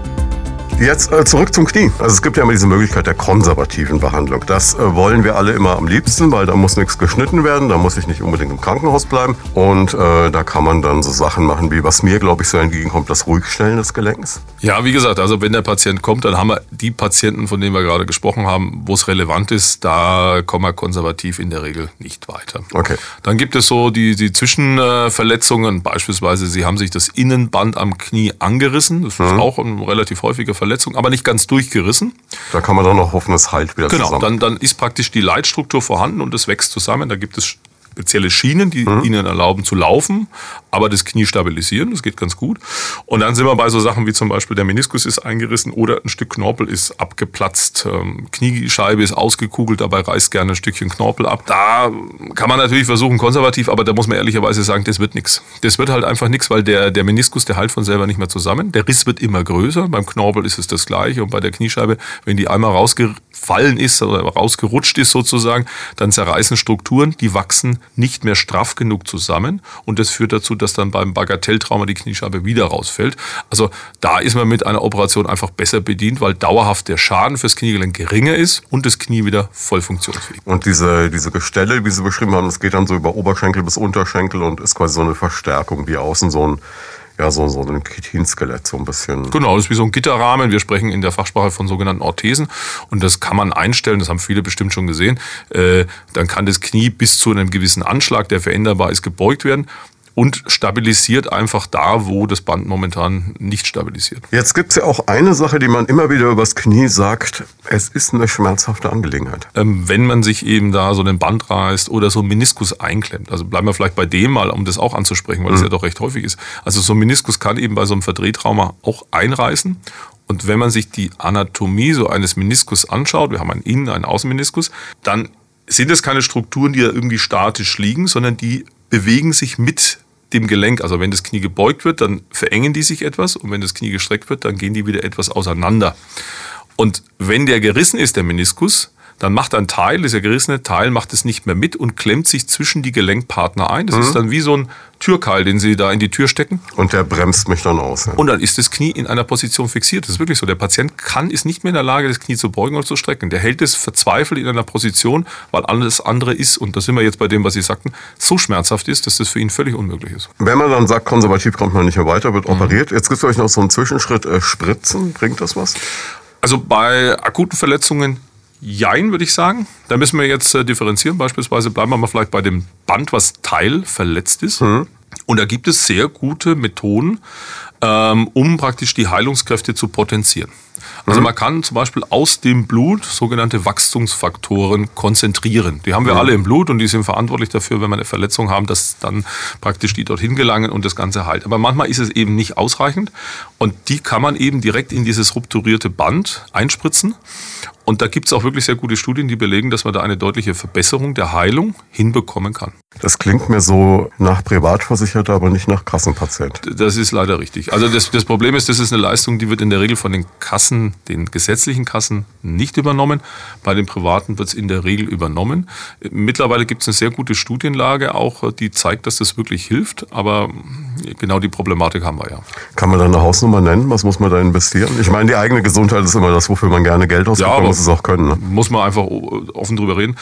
Jetzt äh, zurück zum Knie. Also es gibt ja immer diese Möglichkeit der konservativen Behandlung. Das äh, wollen wir alle immer am liebsten, weil da muss nichts geschnitten werden, da muss ich nicht unbedingt im Krankenhaus bleiben. Und äh, da kann man dann so Sachen machen, wie was mir, glaube ich, so entgegenkommt, das Ruhigstellen des Gelenks. Ja, wie gesagt, also wenn der Patient kommt, dann haben wir die Patienten, von denen wir gerade gesprochen haben, wo es relevant ist, da kommen wir konservativ in der Regel nicht weiter. Okay. Dann gibt es so die, die Zwischenverletzungen, beispielsweise Sie haben sich das Innenband am Knie angerissen. Das ist mhm. auch eine relativ häufige Verletzung. Verletzung, aber nicht ganz durchgerissen. Da kann man dann noch hoffen, es heilt wieder genau, zusammen. Genau, dann, dann ist praktisch die Leitstruktur vorhanden und es wächst zusammen. Da gibt es spezielle Schienen, die mhm. ihnen erlauben zu laufen, aber das Knie stabilisieren. Das geht ganz gut. Und dann sind wir bei so Sachen wie zum Beispiel der Meniskus ist eingerissen oder ein Stück Knorpel ist abgeplatzt, ähm, Kniescheibe ist ausgekugelt, dabei reißt gerne ein Stückchen Knorpel ab. Da kann man natürlich versuchen, konservativ, aber da muss man ehrlicherweise sagen, das wird nichts. Das wird halt einfach nichts, weil der, der Meniskus, der halt von selber nicht mehr zusammen. Der Riss wird immer größer. Beim Knorpel ist es das gleiche und bei der Kniescheibe, wenn die einmal rausgefallen ist oder rausgerutscht ist sozusagen, dann zerreißen Strukturen, die wachsen nicht mehr straff genug zusammen und das führt dazu, dass dann beim Bagatelltrauma die Kniescheibe wieder rausfällt. Also da ist man mit einer Operation einfach besser bedient, weil dauerhaft der Schaden fürs Kniegelenk geringer ist und das Knie wieder voll funktionsfähig. Und diese, diese Gestelle, wie Sie beschrieben haben, das geht dann so über Oberschenkel bis Unterschenkel und ist quasi so eine Verstärkung, wie außen so ein ja, so, so ein Chitinskelett so ein bisschen. Genau, das ist wie so ein Gitterrahmen. Wir sprechen in der Fachsprache von sogenannten Orthesen und das kann man einstellen, das haben viele bestimmt schon gesehen. Äh, dann kann das Knie bis zu einem gewissen Anschlag, der veränderbar ist, gebeugt werden und stabilisiert einfach da, wo das Band momentan nicht stabilisiert. Jetzt gibt es ja auch eine Sache, die man immer wieder übers Knie sagt, es ist eine schmerzhafte Angelegenheit. Ähm, wenn man sich eben da so einen Band reißt oder so einen Meniskus einklemmt, also bleiben wir vielleicht bei dem mal, um das auch anzusprechen, weil mhm. das ja doch recht häufig ist. Also so ein Meniskus kann eben bei so einem Verdrehtrauma auch einreißen und wenn man sich die Anatomie so eines Meniskus anschaut, wir haben einen Innen-, einen Außenmeniskus, dann sind es keine Strukturen, die da irgendwie statisch liegen, sondern die bewegen sich mit dem Gelenk. Also wenn das Knie gebeugt wird, dann verengen die sich etwas und wenn das Knie gestreckt wird, dann gehen die wieder etwas auseinander. Und wenn der gerissen ist, der Meniskus, dann macht ein Teil, dieser gerissene Teil, macht es nicht mehr mit und klemmt sich zwischen die Gelenkpartner ein. Das mhm. ist dann wie so ein Türkeil, den Sie da in die Tür stecken. Und der bremst mich dann aus. Ja. Und dann ist das Knie in einer Position fixiert. Das ist wirklich so. Der Patient kann, ist nicht mehr in der Lage, das Knie zu beugen oder zu strecken. Der hält es verzweifelt in einer Position, weil alles andere ist, und da sind wir jetzt bei dem, was Sie sagten, so schmerzhaft ist, dass das für ihn völlig unmöglich ist. Wenn man dann sagt, konservativ kommt man nicht mehr weiter, wird mhm. operiert. Jetzt gibt es euch noch so einen Zwischenschritt, äh, Spritzen. Bringt das was? Also bei akuten Verletzungen Jein, würde ich sagen. Da müssen wir jetzt äh, differenzieren. Beispielsweise bleiben wir mal vielleicht bei dem Band, was teilverletzt ist. Mhm. Und da gibt es sehr gute Methoden, ähm, um praktisch die Heilungskräfte zu potenzieren. Also mhm. man kann zum Beispiel aus dem Blut sogenannte Wachstumsfaktoren konzentrieren. Die haben wir mhm. alle im Blut und die sind verantwortlich dafür, wenn wir eine Verletzung haben, dass dann praktisch die dorthin gelangen und das Ganze heilt. Aber manchmal ist es eben nicht ausreichend und die kann man eben direkt in dieses rupturierte Band einspritzen. Und da gibt es auch wirklich sehr gute Studien, die belegen, dass man da eine deutliche Verbesserung der Heilung hinbekommen kann. Das klingt mir so nach Privatversicherter, aber nicht nach Kassenpatient. Das ist leider richtig. Also das, das Problem ist, das ist eine Leistung, die wird in der Regel von den Kassen, den gesetzlichen Kassen nicht übernommen. Bei den privaten wird es in der Regel übernommen. Mittlerweile gibt es eine sehr gute Studienlage auch, die zeigt, dass das wirklich hilft. Aber genau die Problematik haben wir ja. Kann man da eine Hausnummer nennen? Was muss man da investieren? Ich meine, die eigene Gesundheit ist immer das, wofür man gerne Geld ausgibt. Ja, man muss es auch können. Ne? Muss man einfach offen drüber reden.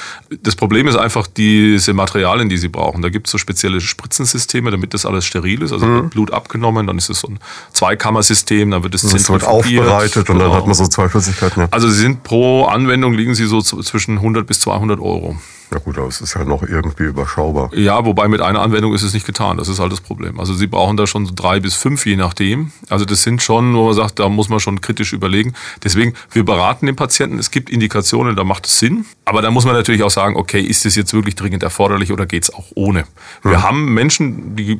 Das Problem ist einfach diese Materialien, die sie brauchen. Da gibt es so spezielle Spritzensysteme, damit das alles steril ist. Also mhm. Blut abgenommen, dann ist es so ein Zweikammersystem, dann wird es das wird aufbereitet und genau. dann hat man so zwei Flüssigkeiten. Ja. Also sie sind pro Anwendung liegen sie so zwischen 100 bis 200 Euro. Ja gut, aber es ist ja noch irgendwie überschaubar. Ja, wobei mit einer Anwendung ist es nicht getan. Das ist halt das Problem. Also Sie brauchen da schon so drei bis fünf, je nachdem. Also das sind schon, wo man sagt, da muss man schon kritisch überlegen. Deswegen, wir beraten den Patienten. Es gibt Indikationen, da macht es Sinn. Aber da muss man natürlich auch sagen, okay, ist das jetzt wirklich dringend erforderlich oder geht es auch ohne? Wir hm. haben Menschen, die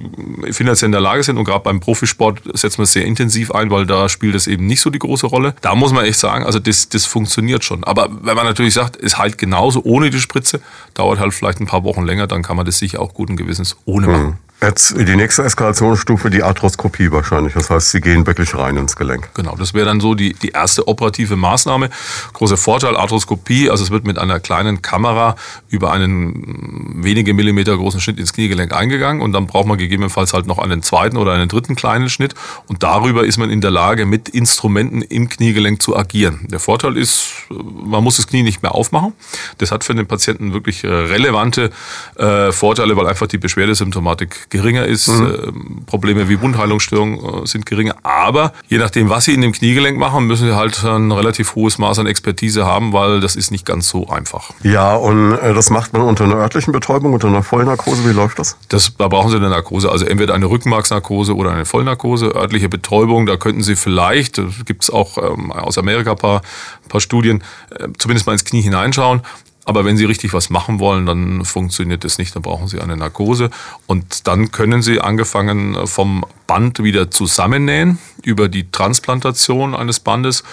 finanziell in der Lage sind und gerade beim Profisport setzen wir es sehr intensiv ein, weil da spielt es eben nicht so die große Rolle. Da muss man echt sagen, also das, das funktioniert schon. Aber wenn man natürlich sagt, es halt genauso ohne die Spritze, dauert halt vielleicht ein paar Wochen länger, dann kann man das sicher auch guten Gewissens ohne machen. Jetzt die nächste Eskalationsstufe, die Arthroskopie wahrscheinlich. Das heißt, Sie gehen wirklich rein ins Gelenk. Genau, das wäre dann so die, die erste operative Maßnahme. Großer Vorteil, Arthroskopie, also es wird mit einer kleinen Kamera über einen wenige Millimeter großen Schnitt ins Kniegelenk eingegangen und dann braucht man gegebenenfalls halt noch einen zweiten oder einen dritten kleinen Schnitt und darüber ist man in der Lage, mit Instrumenten im Kniegelenk zu agieren. Der Vorteil ist, man muss das Knie nicht mehr aufmachen. Das hat für den Patienten wirklich äh, relevante äh, Vorteile, weil einfach die Beschwerdesymptomatik geringer ist. Mhm. Äh, Probleme wie Wundheilungsstörungen äh, sind geringer. Aber je nachdem, was Sie in dem Kniegelenk machen, müssen Sie halt ein relativ hohes Maß an Expertise haben, weil das ist nicht ganz so einfach. Ja, und äh, das macht man unter einer örtlichen Betäubung, unter einer Vollnarkose. Wie läuft das? das? Da brauchen Sie eine Narkose, also entweder eine Rückenmarksnarkose oder eine Vollnarkose. Örtliche Betäubung, da könnten Sie vielleicht, gibt es auch ähm, aus Amerika ein paar, paar Studien, äh, zumindest mal ins Knie hineinschauen Aber wenn Sie richtig was machen wollen, dann funktioniert das nicht, dann brauchen Sie eine Narkose. Und dann können Sie angefangen vom Band wieder zusammennähen über die Transplantation eines Bandes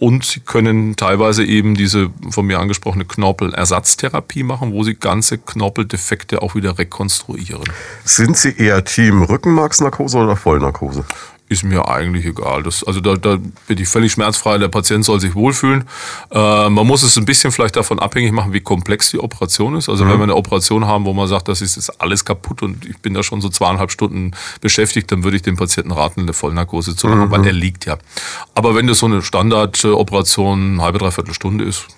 und Sie können teilweise eben diese von mir angesprochene Knorpelersatztherapie machen, wo Sie ganze Knorpeldefekte auch wieder rekonstruieren. Sind Sie eher Team Rückenmarksnarkose oder Vollnarkose? Ist mir eigentlich egal. Das, also da, da bin ich völlig schmerzfrei. Der Patient soll sich wohlfühlen. Äh, man muss es ein bisschen vielleicht davon abhängig machen, wie komplex die Operation ist. Also mhm. wenn wir eine Operation haben, wo man sagt, das ist jetzt alles kaputt und ich bin da schon so zweieinhalb Stunden beschäftigt, dann würde ich dem Patienten raten, eine Vollnarkose zu machen, mhm. weil er liegt ja. Aber wenn das so eine Standardoperation eine halbe, dreiviertel Stunde ist,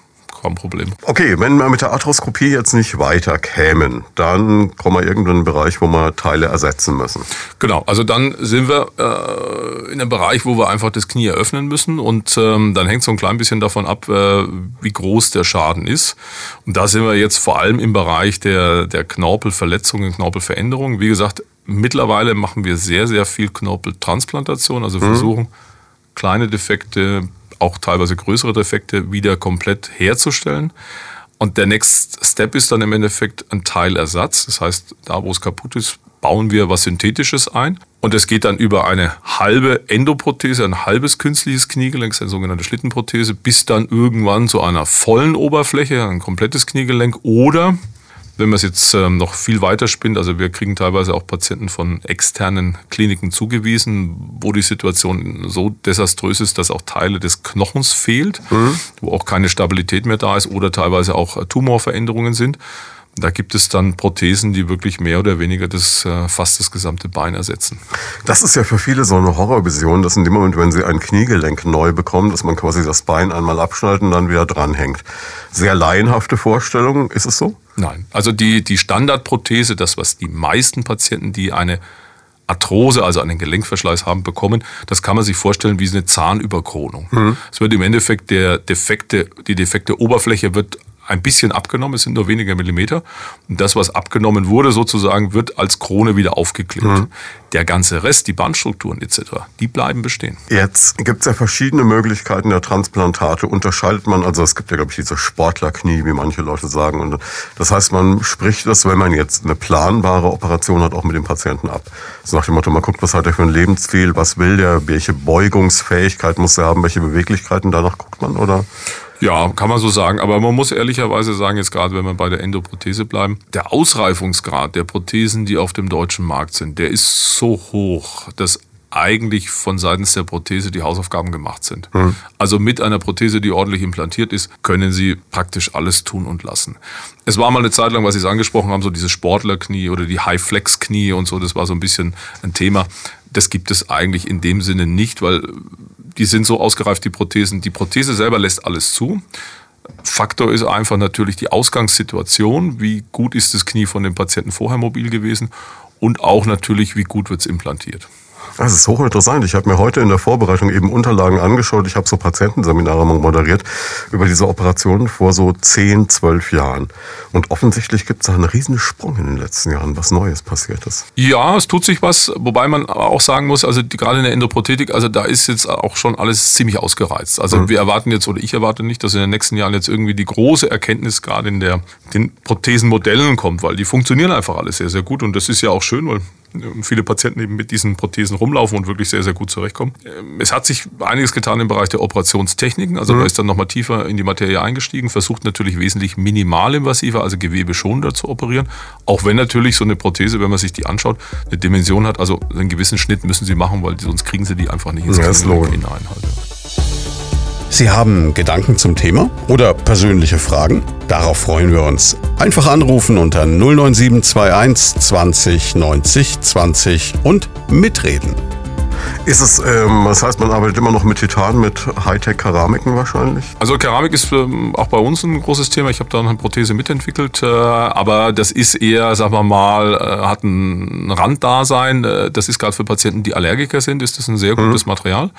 kein Problem. Okay, wenn wir mit der Arthroskopie jetzt nicht weiter kämen, dann kommen wir irgendwann in einen Bereich, wo wir Teile ersetzen müssen. Genau, also dann sind wir äh, in einem Bereich, wo wir einfach das Knie eröffnen müssen und ähm, dann hängt so ein klein bisschen davon ab, äh, wie groß der Schaden ist. Und da sind wir jetzt vor allem im Bereich der, der Knorpelverletzungen, Knorpelveränderungen. Wie gesagt, mittlerweile machen wir sehr, sehr viel Knorpeltransplantation, also mhm. versuchen mhm. kleine Defekte auch teilweise größere Defekte wieder komplett herzustellen. Und der Next Step ist dann im Endeffekt ein Teilersatz. Das heißt, da wo es kaputt ist, bauen wir was Synthetisches ein. Und es geht dann über eine halbe Endoprothese, ein halbes künstliches Kniegelenk, eine sogenannte Schlittenprothese, bis dann irgendwann zu einer vollen Oberfläche, ein komplettes Kniegelenk oder wenn man es jetzt ähm, noch viel weiter spinnt, also wir kriegen teilweise auch Patienten von externen Kliniken zugewiesen, wo die Situation so desaströs ist, dass auch Teile des Knochens fehlt, mhm. wo auch keine Stabilität mehr da ist oder teilweise auch Tumorveränderungen sind. Da gibt es dann Prothesen, die wirklich mehr oder weniger das, äh, fast das gesamte Bein ersetzen. Das ist ja für viele so eine Horrorvision, dass in dem Moment, wenn sie ein Kniegelenk neu bekommen, dass man quasi das Bein einmal abschneidet und dann wieder dranhängt. Sehr laienhafte Vorstellung, ist es so? Nein. Also die, die Standardprothese, das, was die meisten Patienten, die eine Arthrose, also einen Gelenkverschleiß haben, bekommen. Das kann man sich vorstellen wie eine Zahnüberkronung. Mhm. Es wird im Endeffekt der defekte, die defekte Oberfläche wird ein bisschen abgenommen, es sind nur weniger Millimeter. Und das, was abgenommen wurde, sozusagen, wird als Krone wieder aufgeklebt. Mhm. Der ganze Rest, die Bandstrukturen etc., die bleiben bestehen. Jetzt gibt es ja verschiedene Möglichkeiten der Transplantate. Unterscheidet man, also es gibt ja, glaube ich, diese Sportlerknie, wie manche Leute sagen. Und das heißt, man spricht das, wenn man jetzt eine planbare Operation hat, auch mit dem Patienten ab. So nach dem Motto, man guckt, was hat er für ein Lebensstil, was will der, welche Beugungsfähigkeit muss er haben, welche Beweglichkeiten, danach guckt man, oder? Ja, kann man so sagen. Aber man muss ehrlicherweise sagen, jetzt gerade wenn wir bei der Endoprothese bleiben, der Ausreifungsgrad der Prothesen, die auf dem deutschen Markt sind, der ist so hoch, dass eigentlich von seitens der Prothese die Hausaufgaben gemacht sind. Mhm. Also mit einer Prothese, die ordentlich implantiert ist, können Sie praktisch alles tun und lassen. Es war mal eine Zeit lang, was Sie es angesprochen haben, so diese Sportlerknie oder die High-Flex-Knie und so, das war so ein bisschen ein Thema. Das gibt es eigentlich in dem Sinne nicht, weil die sind so ausgereift, die Prothesen. Die Prothese selber lässt alles zu. Faktor ist einfach natürlich die Ausgangssituation. Wie gut ist das Knie von dem Patienten vorher mobil gewesen? Und auch natürlich, wie gut wird es implantiert. Das ist hochinteressant. Ich habe mir heute in der Vorbereitung eben Unterlagen angeschaut. Ich habe so Patientenseminare moderiert über diese Operationen vor so 10, 12 Jahren. Und offensichtlich gibt es da einen riesen Sprung in den letzten Jahren, was Neues passiert ist. Ja, es tut sich was, wobei man auch sagen muss, also die, gerade in der Endoprothetik, also da ist jetzt auch schon alles ziemlich ausgereizt. Also mhm. wir erwarten jetzt, oder ich erwarte nicht, dass in den nächsten Jahren jetzt irgendwie die große Erkenntnis gerade in der, den Prothesenmodellen kommt, weil die funktionieren einfach alles sehr, sehr gut. Und das ist ja auch schön, weil viele Patienten eben mit diesen Prothesen rumlaufen und wirklich sehr, sehr gut zurechtkommen. Es hat sich einiges getan im Bereich der Operationstechniken. Also mhm. man ist dann nochmal tiefer in die Materie eingestiegen, versucht natürlich wesentlich minimalinvasiver, also Gewebe schonender zu operieren. Auch wenn natürlich so eine Prothese, wenn man sich die anschaut, eine Dimension hat, also einen gewissen Schnitt müssen sie machen, weil sonst kriegen sie die einfach nicht ins ja, hinein. Halt. Sie haben Gedanken zum Thema oder persönliche Fragen? Darauf freuen wir uns. Einfach anrufen unter 09721 20 90 20 und mitreden. Ist es, ähm, das heißt, man arbeitet immer noch mit Titan, mit Hightech-Keramiken wahrscheinlich? Also Keramik ist ähm, auch bei uns ein großes Thema. Ich habe da eine Prothese mitentwickelt, äh, aber das ist eher, sagen wir mal, äh, hat ein Randdasein. Äh, das ist gerade für Patienten, die Allergiker sind, ist das ein sehr gutes mhm. Material.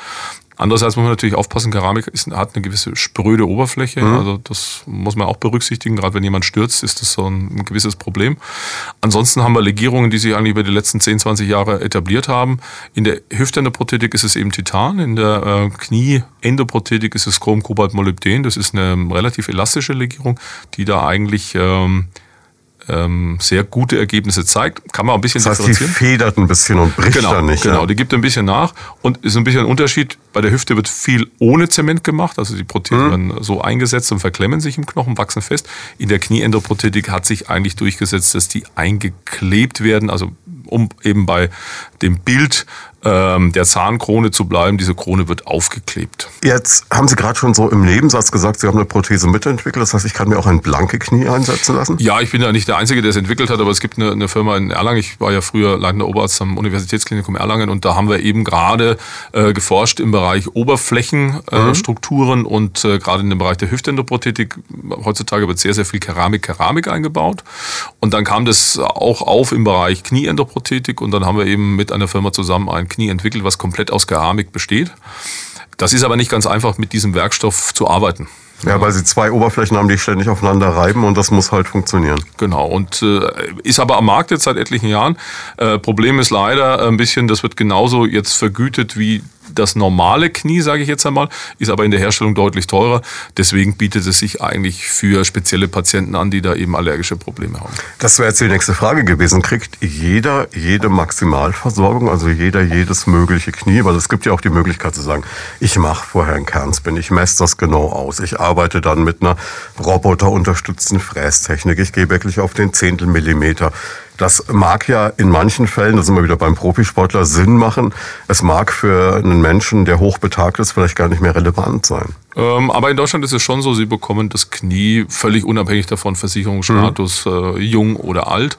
Andererseits muss man natürlich aufpassen, Keramik ist, hat eine gewisse spröde Oberfläche. Mhm. Also das muss man auch berücksichtigen. Gerade wenn jemand stürzt, ist das so ein, ein, gewisses Problem. Ansonsten haben wir Legierungen, die sich eigentlich über die letzten 10, 20 Jahre etabliert haben. In der Hüftendoprothetik ist es eben Titan. In der äh, Knie-Endoprothetik ist es Chrom, Kobalt, Molybden. Das ist eine relativ elastische Legierung, die da eigentlich... Ähm, ähm, sehr gute Ergebnisse zeigt. Kann man auch ein bisschen das heißt, differenzieren. Die federt ein bisschen und bricht genau, dann nicht. Genau, ja. die gibt ein bisschen nach und ist ein bisschen ein Unterschied. Bei der Hüfte wird viel ohne Zement gemacht, also die Prothesen mhm. werden so eingesetzt und verklemmen sich im Knochen, wachsen fest. In der Knieendoprothetik hat sich eigentlich durchgesetzt, dass die eingeklebt werden, also um eben bei dem Bild der Zahnkrone zu bleiben. Diese Krone wird aufgeklebt. Jetzt haben Sie gerade schon so im Nebensatz gesagt, Sie haben eine Prothese mitentwickelt. Das heißt, ich kann mir auch ein blanke Knie einsetzen lassen? Ja, ich bin ja nicht der Einzige, der es entwickelt hat, aber es gibt eine, eine Firma in Erlangen. Ich war ja früher leitender Oberarzt am Universitätsklinikum Erlangen und da haben wir eben gerade äh, geforscht im Bereich Oberflächenstrukturen äh, mhm. und äh, gerade in dem Bereich der Hüftendoprothetik. Heutzutage wird sehr, sehr viel Keramik, Keramik eingebaut. Und dann kam das auch auf im Bereich Knieendoprothetik und dann haben wir eben mit einer Firma zusammen ein Knie entwickelt, was komplett aus Keramik besteht. Das ist aber nicht ganz einfach, mit diesem Werkstoff zu arbeiten. Ja, weil sie zwei Oberflächen haben, die ständig aufeinander reiben und das muss halt funktionieren. Genau, und äh, ist aber am Markt jetzt seit etlichen Jahren. Äh, Problem ist leider ein bisschen, das wird genauso jetzt vergütet wie das normale Knie, sage ich jetzt einmal, ist aber in der Herstellung deutlich teurer. Deswegen bietet es sich eigentlich für spezielle Patienten an, die da eben allergische Probleme haben. Das wäre jetzt die nächste Frage gewesen. Kriegt jeder jede Maximalversorgung, also jeder jedes mögliche Knie? Weil es gibt ja auch die Möglichkeit zu sagen, ich mache vorher einen Kernspin, ich messe das genau aus, ich arbeite dann mit einer roboterunterstützten Frästechnik, ich gehe wirklich auf den Zehntelmillimeter. Das mag ja in manchen Fällen, da sind wir wieder beim Profisportler, Sinn machen. Es mag für einen Menschen, der hochbetagt ist, vielleicht gar nicht mehr relevant sein. Ähm, aber in Deutschland ist es schon so, sie bekommen das Knie völlig unabhängig davon, Versicherungsstatus, mhm. äh, jung oder alt.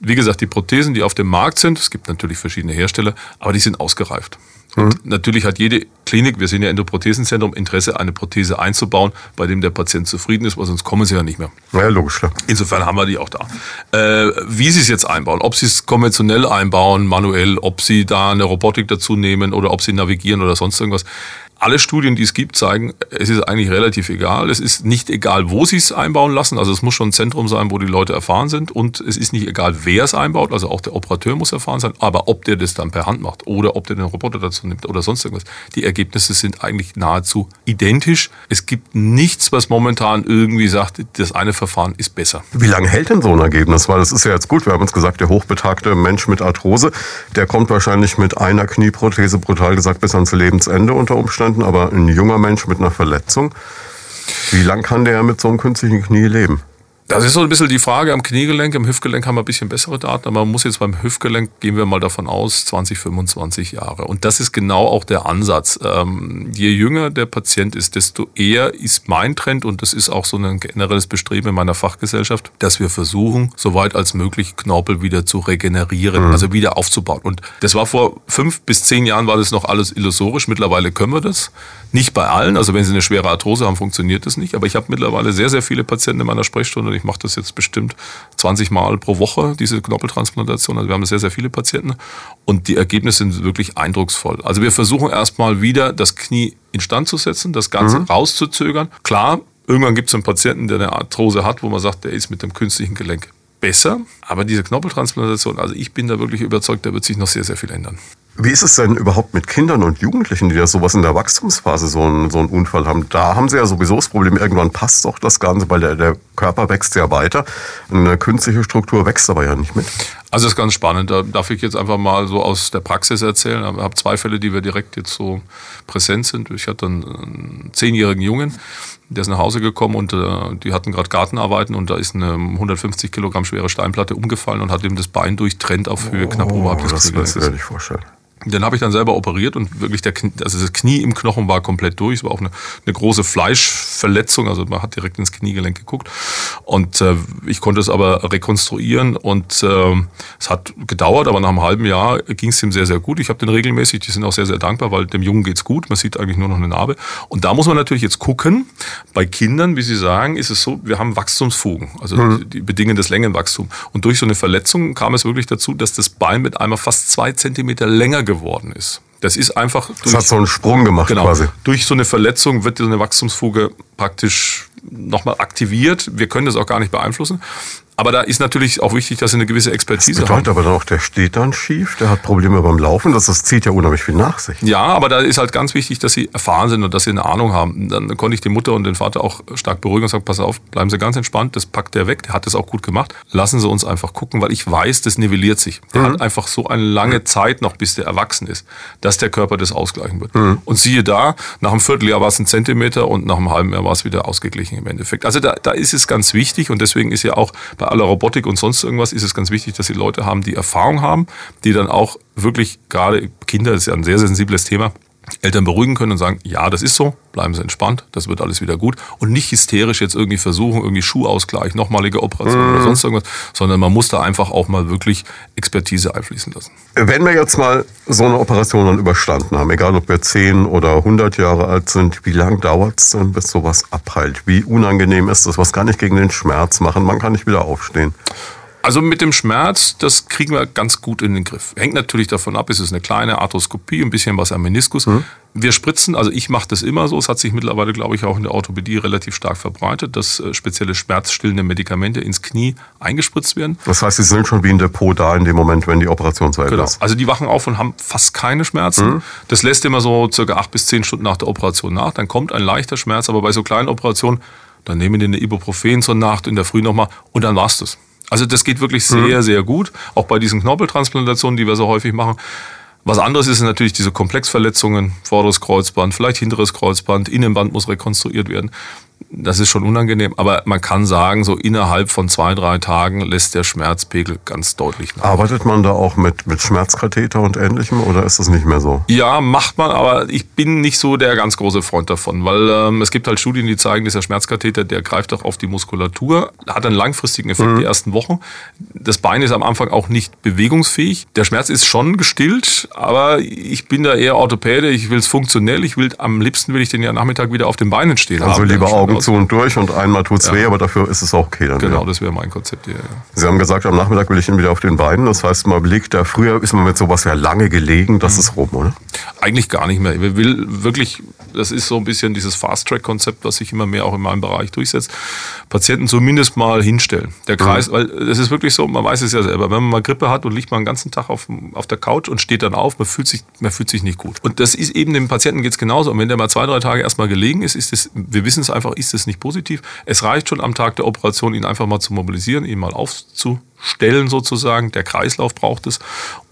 Wie gesagt, die Prothesen, die auf dem Markt sind, es gibt natürlich verschiedene Hersteller, aber die sind ausgereift. Und mhm. natürlich hat jede Klinik, wir sind ja Endoprothesenzentrum, Interesse, eine Prothese einzubauen, bei dem der Patient zufrieden ist, weil sonst kommen sie ja nicht mehr. Ja, logisch. Klar. Insofern haben wir die auch da. Äh, wie sie es jetzt einbauen, ob sie es konventionell einbauen, manuell, ob sie da eine Robotik dazu nehmen oder ob sie navigieren oder sonst irgendwas, alle Studien, die es gibt, zeigen, es ist eigentlich relativ egal. Es ist nicht egal, wo sie es einbauen lassen. Also es muss schon ein Zentrum sein, wo die Leute erfahren sind. Und es ist nicht egal, wer es einbaut. Also auch der Operateur muss erfahren sein. Aber ob der das dann per Hand macht oder ob der den Roboter dazu nimmt oder sonst irgendwas. Die Ergebnisse sind eigentlich nahezu identisch. Es gibt nichts, was momentan irgendwie sagt, das eine Verfahren ist besser. Wie lange hält denn so ein Ergebnis? Weil das ist ja jetzt gut. Wir haben uns gesagt, der hochbetagte Mensch mit Arthrose, der kommt wahrscheinlich mit einer Knieprothese brutal gesagt bis ans Lebensende unter Umständen verstanden, aber ein junger Mensch mit einer Verletzung, wie lang kann der mit so einem künstlichen Knie leben? Das ist so ein bisschen die Frage am Kniegelenk. Im Hüftgelenk haben wir ein bisschen bessere Daten, aber man muss jetzt beim Hüftgelenk, gehen wir mal davon aus, 20, 25 Jahre. Und das ist genau auch der Ansatz. Ähm, je jünger der Patient ist, desto eher ist mein Trend, und das ist auch so ein generelles Bestreben in meiner Fachgesellschaft, dass wir versuchen, so weit als möglich Knorpel wieder zu regenerieren, mhm. also wieder aufzubauen. Und das war vor fünf bis zehn Jahren war das noch alles illusorisch. Mittlerweile können wir das. Nicht bei allen. Also wenn sie eine schwere Arthrose haben, funktioniert das nicht. Aber ich habe mittlerweile sehr, sehr viele Patienten in meiner Sprechstunde ich mache das jetzt bestimmt 20 Mal pro Woche, diese Knorpeltransplantation. Also wir haben sehr, sehr viele Patienten und die Ergebnisse sind wirklich eindrucksvoll. Also wir versuchen erstmal wieder das Knie instand zu setzen, das Ganze mhm. rauszuzögern. Klar, irgendwann gibt es einen Patienten, der eine Arthrose hat, wo man sagt, der ist mit dem künstlichen Gelenk besser. Aber diese Knorpeltransplantation, also ich bin da wirklich überzeugt, da wird sich noch sehr, sehr viel ändern. Wie ist es denn überhaupt mit Kindern und Jugendlichen, die ja sowas in der Wachstumsphase so einen, so einen Unfall haben? Da haben sie ja sowieso das Problem, irgendwann passt doch das Ganze, weil der, der Körper wächst ja weiter. Eine künstliche Struktur wächst aber ja nicht mit. Also das ist ganz spannend. Da darf ich jetzt einfach mal so aus der Praxis erzählen. Ich habe zwei Fälle, die wir direkt jetzt so präsent sind. Ich hatte einen, einen zehnjährigen Jungen, der ist nach Hause gekommen und äh, die hatten gerade Gartenarbeiten und da ist eine 150 Kilogramm schwere Steinplatte umgefallen und hat ihm das Bein durchtrennt auf Höhe oh, knapp oberhalb des. Das kann ich vorstellen. Den habe ich dann selber operiert und wirklich der Knie, also das Knie im Knochen war komplett durch. Es war auch eine, eine große Fleischverletzung, also man hat direkt ins Kniegelenk geguckt. Und äh, ich konnte es aber rekonstruieren und äh, es hat gedauert, aber nach einem halben Jahr ging es ihm sehr, sehr gut. Ich habe den regelmäßig, die sind auch sehr, sehr dankbar, weil dem Jungen geht's gut. Man sieht eigentlich nur noch eine Narbe. Und da muss man natürlich jetzt gucken, bei Kindern, wie Sie sagen, ist es so, wir haben Wachstumsfugen, also mhm. die bedingen das Längenwachstum. Und durch so eine Verletzung kam es wirklich dazu, dass das Bein mit einmal fast zwei Zentimeter länger geworden ist. Das ist einfach. Durch, das hat so einen Sprung gemacht genau, quasi. Durch so eine Verletzung wird so eine Wachstumsfuge praktisch nochmal aktiviert. Wir können das auch gar nicht beeinflussen. Aber da ist natürlich auch wichtig, dass sie eine gewisse Expertise das bedeutet haben. aber dann auch, der steht dann schief, der hat Probleme beim Laufen, das, das zieht ja unheimlich viel nach sich. Ja, aber da ist halt ganz wichtig, dass sie erfahren sind und dass sie eine Ahnung haben. Dann konnte ich die Mutter und den Vater auch stark beruhigen und sagen, pass auf, bleiben Sie ganz entspannt, das packt der weg, der hat das auch gut gemacht. Lassen Sie uns einfach gucken, weil ich weiß, das nivelliert sich. Der mhm. hat einfach so eine lange Zeit noch, bis der erwachsen ist, dass der Körper das ausgleichen wird. Mhm. Und siehe da, nach einem Vierteljahr war es ein Zentimeter und nach einem halben Jahr war es wieder ausgeglichen im Endeffekt. Also da, da ist es ganz wichtig und deswegen ist ja auch bei aller Robotik und so sonst irgendwas, ist es ganz wichtig, dass die Leute haben, die Erfahrung haben, die dann auch wirklich gerade Kinder, das ist ja ein sehr sensibles Thema, Eltern beruhigen können und sagen, ja, das ist so, bleiben Sie entspannt, das wird alles wieder gut und nicht hysterisch jetzt irgendwie versuchen, irgendwie Schuhausgleich, nochmalige Operation mhm. oder sonst irgendwas, sondern man muss da einfach auch mal wirklich Expertise einfließen lassen. Wenn wir jetzt mal so eine Operation dann überstanden haben, egal ob wir 10 oder 100 Jahre alt sind, wie lange dauert es denn, bis sowas abheilt? Wie unangenehm ist das? Was kann ich gegen den Schmerz machen? Man kann nicht wieder aufstehen. Also mit dem Schmerz, das kriegen wir ganz gut in den Griff. Hängt natürlich davon ab, ist es eine kleine Arthroskopie, ein bisschen was am Meniskus. Mhm. Wir spritzen, also ich mache das immer so, es hat sich mittlerweile, glaube ich, auch in der Orthopädie relativ stark verbreitet, dass äh, spezielle schmerzstillende Medikamente ins Knie eingespritzt werden. Das heißt, sie sind schon wie ein Depot da in dem Moment, wenn die Operation zu Ende genau. ist. Also die wachen auf und haben fast keine Schmerzen. Mhm. Das lässt immer so circa acht bis zehn Stunden nach der Operation nach. Dann kommt ein leichter Schmerz, aber bei so kleinen Operationen, dann nehmen die eine Ibuprofen zur Nacht, in der Früh nochmal und dann war's das. Also das geht wirklich sehr, mhm. sehr gut. Auch bei diesen Knorpeltransplantationen, die wir so häufig machen. Was anderes ist natürlich diese Komplexverletzungen, vorderes Kreuzband, vielleicht hinteres Kreuzband, Innenband muss rekonstruiert werden das ist schon unangenehm, aber man kann sagen, so innerhalb von zwei, drei Tagen lässt der Schmerzpegel ganz deutlich nach. Arbeitet man da auch mit, mit Schmerzkatheter und ähnlichem oder ist das nicht mehr so? Ja, macht man, aber ich bin nicht so der ganz große Freund davon, weil ähm, es gibt halt Studien, die zeigen, dass der Schmerzkatheter, der greift auch auf die Muskulatur, hat einen langfristigen Effekt mhm. die ersten Wochen. Das Bein ist am Anfang auch nicht bewegungsfähig. Der Schmerz ist schon gestillt, aber ich bin da eher Orthopäde, ich will es funktionell, ich will am liebsten will ich den ja Nachmittag wieder auf den Beinen stehen also haben. lieber Augen und durch und einmal tut es ja. weh, aber dafür ist es auch okay dann. Genau, ja. das wäre mein Konzept hier. Ja. Sie haben gesagt, am Nachmittag will ich ihn wieder auf den Beinen. Das heißt, man liegt da, früher ist man mit sowas ja lange gelegen, das mhm. ist rum, oder? Eigentlich gar nicht mehr. Ich will wirklich, das ist so ein bisschen dieses Fast-Track-Konzept, was sich immer mehr auch in meinem Bereich durchsetzt. Patienten zumindest mal hinstellen. Der Kreis, mhm. weil es ist wirklich so, man weiß es ja selber, wenn man mal Grippe hat und liegt mal den ganzen Tag auf, auf der Couch und steht dann auf, man fühlt sich, man fühlt sich nicht gut. Und das ist eben dem Patienten geht es genauso. Und wenn der mal zwei, drei Tage erstmal gelegen ist, ist es, wir wissen es einfach, ist es nicht positiv. Es reicht schon am Tag der Operation, ihn einfach mal zu mobilisieren, ihn mal aufzustellen sozusagen. Der Kreislauf braucht es.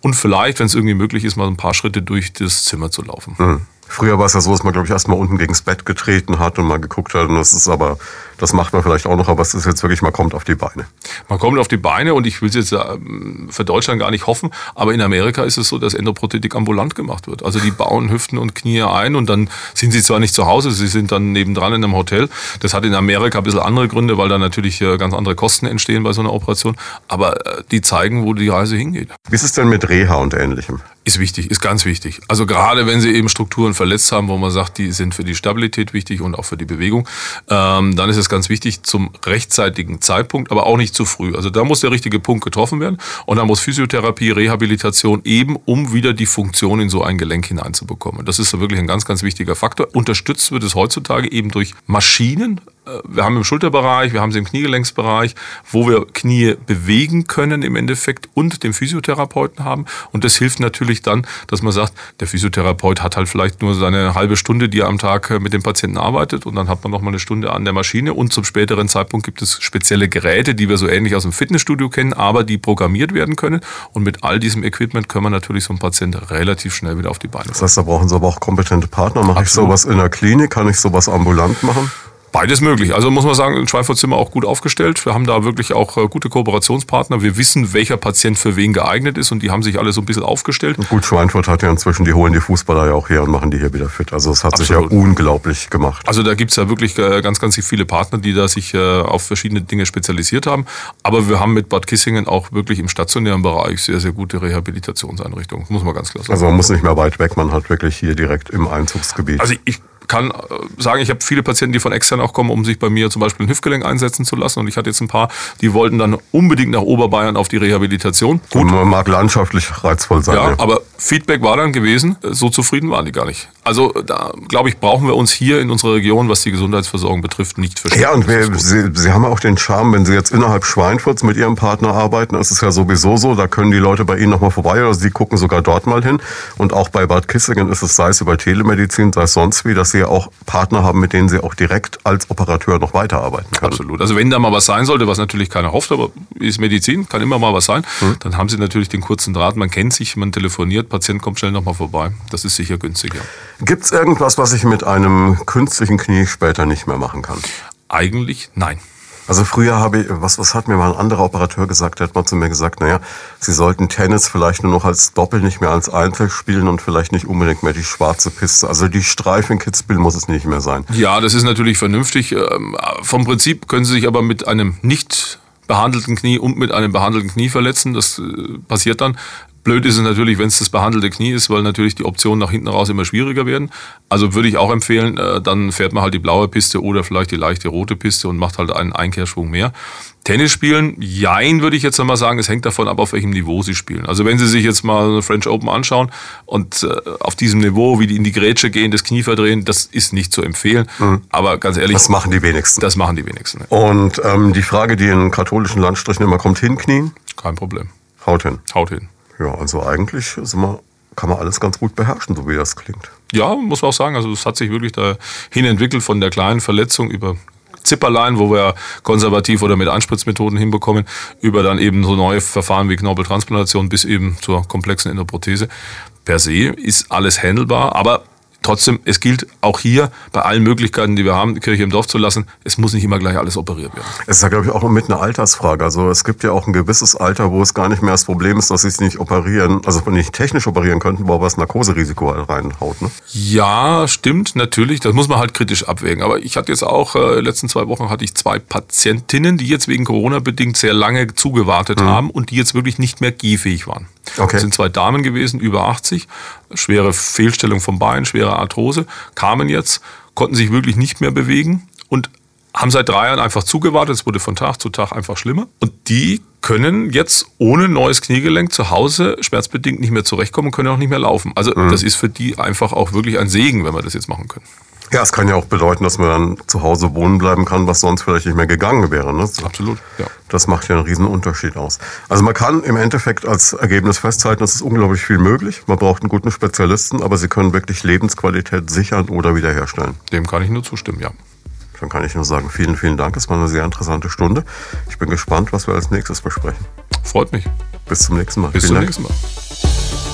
Und vielleicht, wenn es irgendwie möglich ist, mal ein paar Schritte durch das Zimmer zu laufen. Mhm. Früher war es ja so, dass man, glaube ich, erstmal unten gegens Bett getreten hat und mal geguckt hat. Und das ist aber, das macht man vielleicht auch noch, aber es ist jetzt wirklich, man kommt auf die Beine. Man kommt auf die Beine und ich will es jetzt ähm, für Deutschland gar nicht hoffen, aber in Amerika ist es so, dass Endoprothetik ambulant gemacht wird. Also die bauen Hüften und Knie ein und dann sind sie zwar nicht zu Hause, sie sind dann nebendran in einem Hotel. Das hat in Amerika ein bisschen andere Gründe, weil da natürlich äh, ganz andere Kosten entstehen bei so einer Operation. Aber äh, die zeigen, wo die Reise hingeht. Wie ist es denn mit Reha und Ähnlichem? Ist wichtig, ist ganz wichtig. Also gerade wenn Sie eben Strukturen verletzt haben, wo man sagt, die sind für die Stabilität wichtig und auch für die Bewegung, ähm, dann ist es ganz wichtig zum rechtzeitigen Zeitpunkt, aber auch nicht zu früh. Also da muss der richtige Punkt getroffen werden und da muss Physiotherapie, Rehabilitation eben, um wieder die Funktion in so ein Gelenk hineinzubekommen. Das ist wirklich ein ganz, ganz wichtiger Faktor. Unterstützt wird es heutzutage eben durch Maschinen, wir haben im Schulterbereich, wir haben sie im Kniegelenksbereich, wo wir Knie bewegen können im Endeffekt und den Physiotherapeuten haben. Und das hilft natürlich dann, dass man sagt, der Physiotherapeut hat halt vielleicht nur seine halbe Stunde, die er am Tag äh, mit dem Patienten arbeitet und dann hat man noch mal eine Stunde an der Maschine und zum späteren Zeitpunkt gibt es spezielle Geräte, die wir so ähnlich aus dem Fitnessstudio kennen, aber die programmiert werden können. Und mit all diesem Equipment können wir natürlich so einen Patienten relativ schnell wieder auf die Beine. Das heißt, da brauchen Sie aber auch kompetente Partner. Mache Absolut. ich sowas in der Klinik? Kann ich sowas ambulant machen? Beides möglich. Also muss man sagen, in Schweinfurt sind wir auch gut aufgestellt. Wir haben da wirklich auch äh, gute Kooperationspartner. Wir wissen, welcher Patient für wen geeignet ist und die haben sich alle so ein bisschen aufgestellt. gut, Schweinfurt hat ja inzwischen, die holen die Fußballer ja auch her und machen die hier wieder fit. Also es hat Absolut. sich ja unglaublich gemacht. Also da gibt's ja wirklich äh, ganz, ganz viele Partner, die da sich äh, auf verschiedene Dinge spezialisiert haben. Aber wir haben mit Bad Kissingen auch wirklich im stationären Bereich sehr, sehr gute Rehabilitationseinrichtungen. Muss man ganz klar sagen. Also man muss nicht mehr weit weg, man hat wirklich hier direkt im Einzugsgebiet. Also ich kann äh, sagen, ich habe viele Patienten, die von extern auch kommen, um sich bei mir zum Beispiel ein Hüftgelenk einsetzen zu lassen. Und ich hatte jetzt ein paar, die wollten dann unbedingt nach Oberbayern auf die Rehabilitation. Gut. Man mag landschaftlich reizvoll sein. Ja, ja, aber Feedback war dann gewesen, so zufrieden waren die gar nicht. Also da, glaube ich, brauchen wir uns hier in unserer Region, was die Gesundheitsversorgung betrifft, nicht verstehen. Ja, und wir, Sie, Sie haben auch den Charme, wenn Sie jetzt innerhalb Schweinfurts mit Ihrem Partner arbeiten, ist es ja sowieso so, da können die Leute bei Ihnen nochmal vorbei oder Sie gucken sogar dort mal hin. Und auch bei Bad Kissingen ist es, sei es über Telemedizin, sei es sonst wie, dass Sie auch Partner haben, mit denen Sie auch direkt als Operateur noch weiterarbeiten können. Absolut. Also wenn da mal was sein sollte, was natürlich keiner hofft, aber ist Medizin, kann immer mal was sein, hm. dann haben Sie natürlich den kurzen Draht, man kennt sich, man telefoniert, Patient kommt schnell nochmal vorbei. Das ist sicher günstig, ja. Gibt es irgendwas, was ich mit einem künstlichen Knie später nicht mehr machen kann? Eigentlich nein. Also früher habe ich, was, was hat mir mal ein anderer Operateur gesagt, der hat mal zu mir gesagt, naja, Sie sollten Tennis vielleicht nur noch als Doppel, nicht mehr als Einzel spielen und vielleicht nicht unbedingt mehr die schwarze Piste. Also die Streifenkitzbühel muss es nicht mehr sein. Ja, das ist natürlich vernünftig. Ähm, vom Prinzip können Sie sich aber mit einem nicht behandelten Knie und mit einem behandelten Knie verletzen. Das äh, passiert dann. Blöd ist es natürlich, wenn es das behandelte Knie ist, weil natürlich die Optionen nach hinten raus immer schwieriger werden. Also würde ich auch empfehlen, äh, dann fährt man halt die blaue Piste oder vielleicht die leichte rote Piste und macht halt einen Einkehrschwung mehr. Tennis spielen, jein, würde ich jetzt einmal sagen. Es hängt davon ab, auf welchem Niveau Sie spielen. Also wenn Sie sich jetzt mal eine French Open anschauen und äh, auf diesem Niveau, wie die in die Grätsche gehen, das Knie verdrehen, das ist nicht zu empfehlen. Mhm. Aber ganz ehrlich. Das machen die wenigsten. Das machen die wenigsten. Und ähm, die Frage, die in katholischen Landstrichen immer kommt, hinknien? Kein Problem. Haut hin. Haut hin. Ja, also eigentlich sind wir, kann man alles ganz gut beherrschen, so wie das klingt. Ja, muss man auch sagen. Also es hat sich wirklich dahin entwickelt von der kleinen Verletzung über Zipperlein, wo wir konservativ oder mit Anspritzmethoden hinbekommen, über dann eben so neue Verfahren wie Knorpeltransplantation bis eben zur komplexen Endoprothese. Per se ist alles handelbar, aber trotzdem, es gilt auch hier bei allen Möglichkeiten, die wir haben, die Kirche im Dorf zu lassen, es muss nicht immer gleich alles operiert werden. Es ist ja, glaube ich, auch mit einer Altersfrage. Also es gibt ja auch ein gewisses Alter, wo es gar nicht mehr das Problem ist, dass sie es nicht operieren, also nicht technisch operieren könnten, wo aber das Narkoserisiko reinhaut. Ne? Ja, stimmt, natürlich. Das muss man halt kritisch abwägen. Aber ich hatte jetzt auch, äh, letzten zwei Wochen hatte ich zwei Patientinnen, die jetzt wegen Corona bedingt sehr lange zugewartet mhm. haben und die jetzt wirklich nicht mehr gehfähig waren. Okay. Das sind zwei Damen gewesen, über 80, schwere Fehlstellung vom Bein, schwere Arthrose, kamen jetzt, konnten sich wirklich nicht mehr bewegen und haben seit drei Jahren einfach zugewartet. Es wurde von Tag zu Tag einfach schlimmer. Und die können jetzt ohne neues Kniegelenk zu Hause schmerzbedingt nicht mehr zurechtkommen und können auch nicht mehr laufen. Also mhm. das ist für die einfach auch wirklich ein Segen, wenn wir das jetzt machen können. Ja, es kann ja auch bedeuten, dass man dann zu Hause wohnen bleiben kann, was sonst vielleicht nicht mehr gegangen wäre. Ne? Absolut, ja. Das macht ja einen riesen Unterschied aus. Also man kann im Endeffekt als Ergebnis festhalten, es ist unglaublich viel möglich. Man braucht einen guten Spezialisten, aber sie können wirklich Lebensqualität sichern oder wiederherstellen. Dem kann ich nur zustimmen, ja. Dann kann ich nur sagen, vielen, vielen Dank. Es war eine sehr interessante Stunde. Ich bin gespannt, was wir als nächstes besprechen. Freut mich. Bis zum nächsten Mal. Bis vielen zum Dank. nächsten Mal.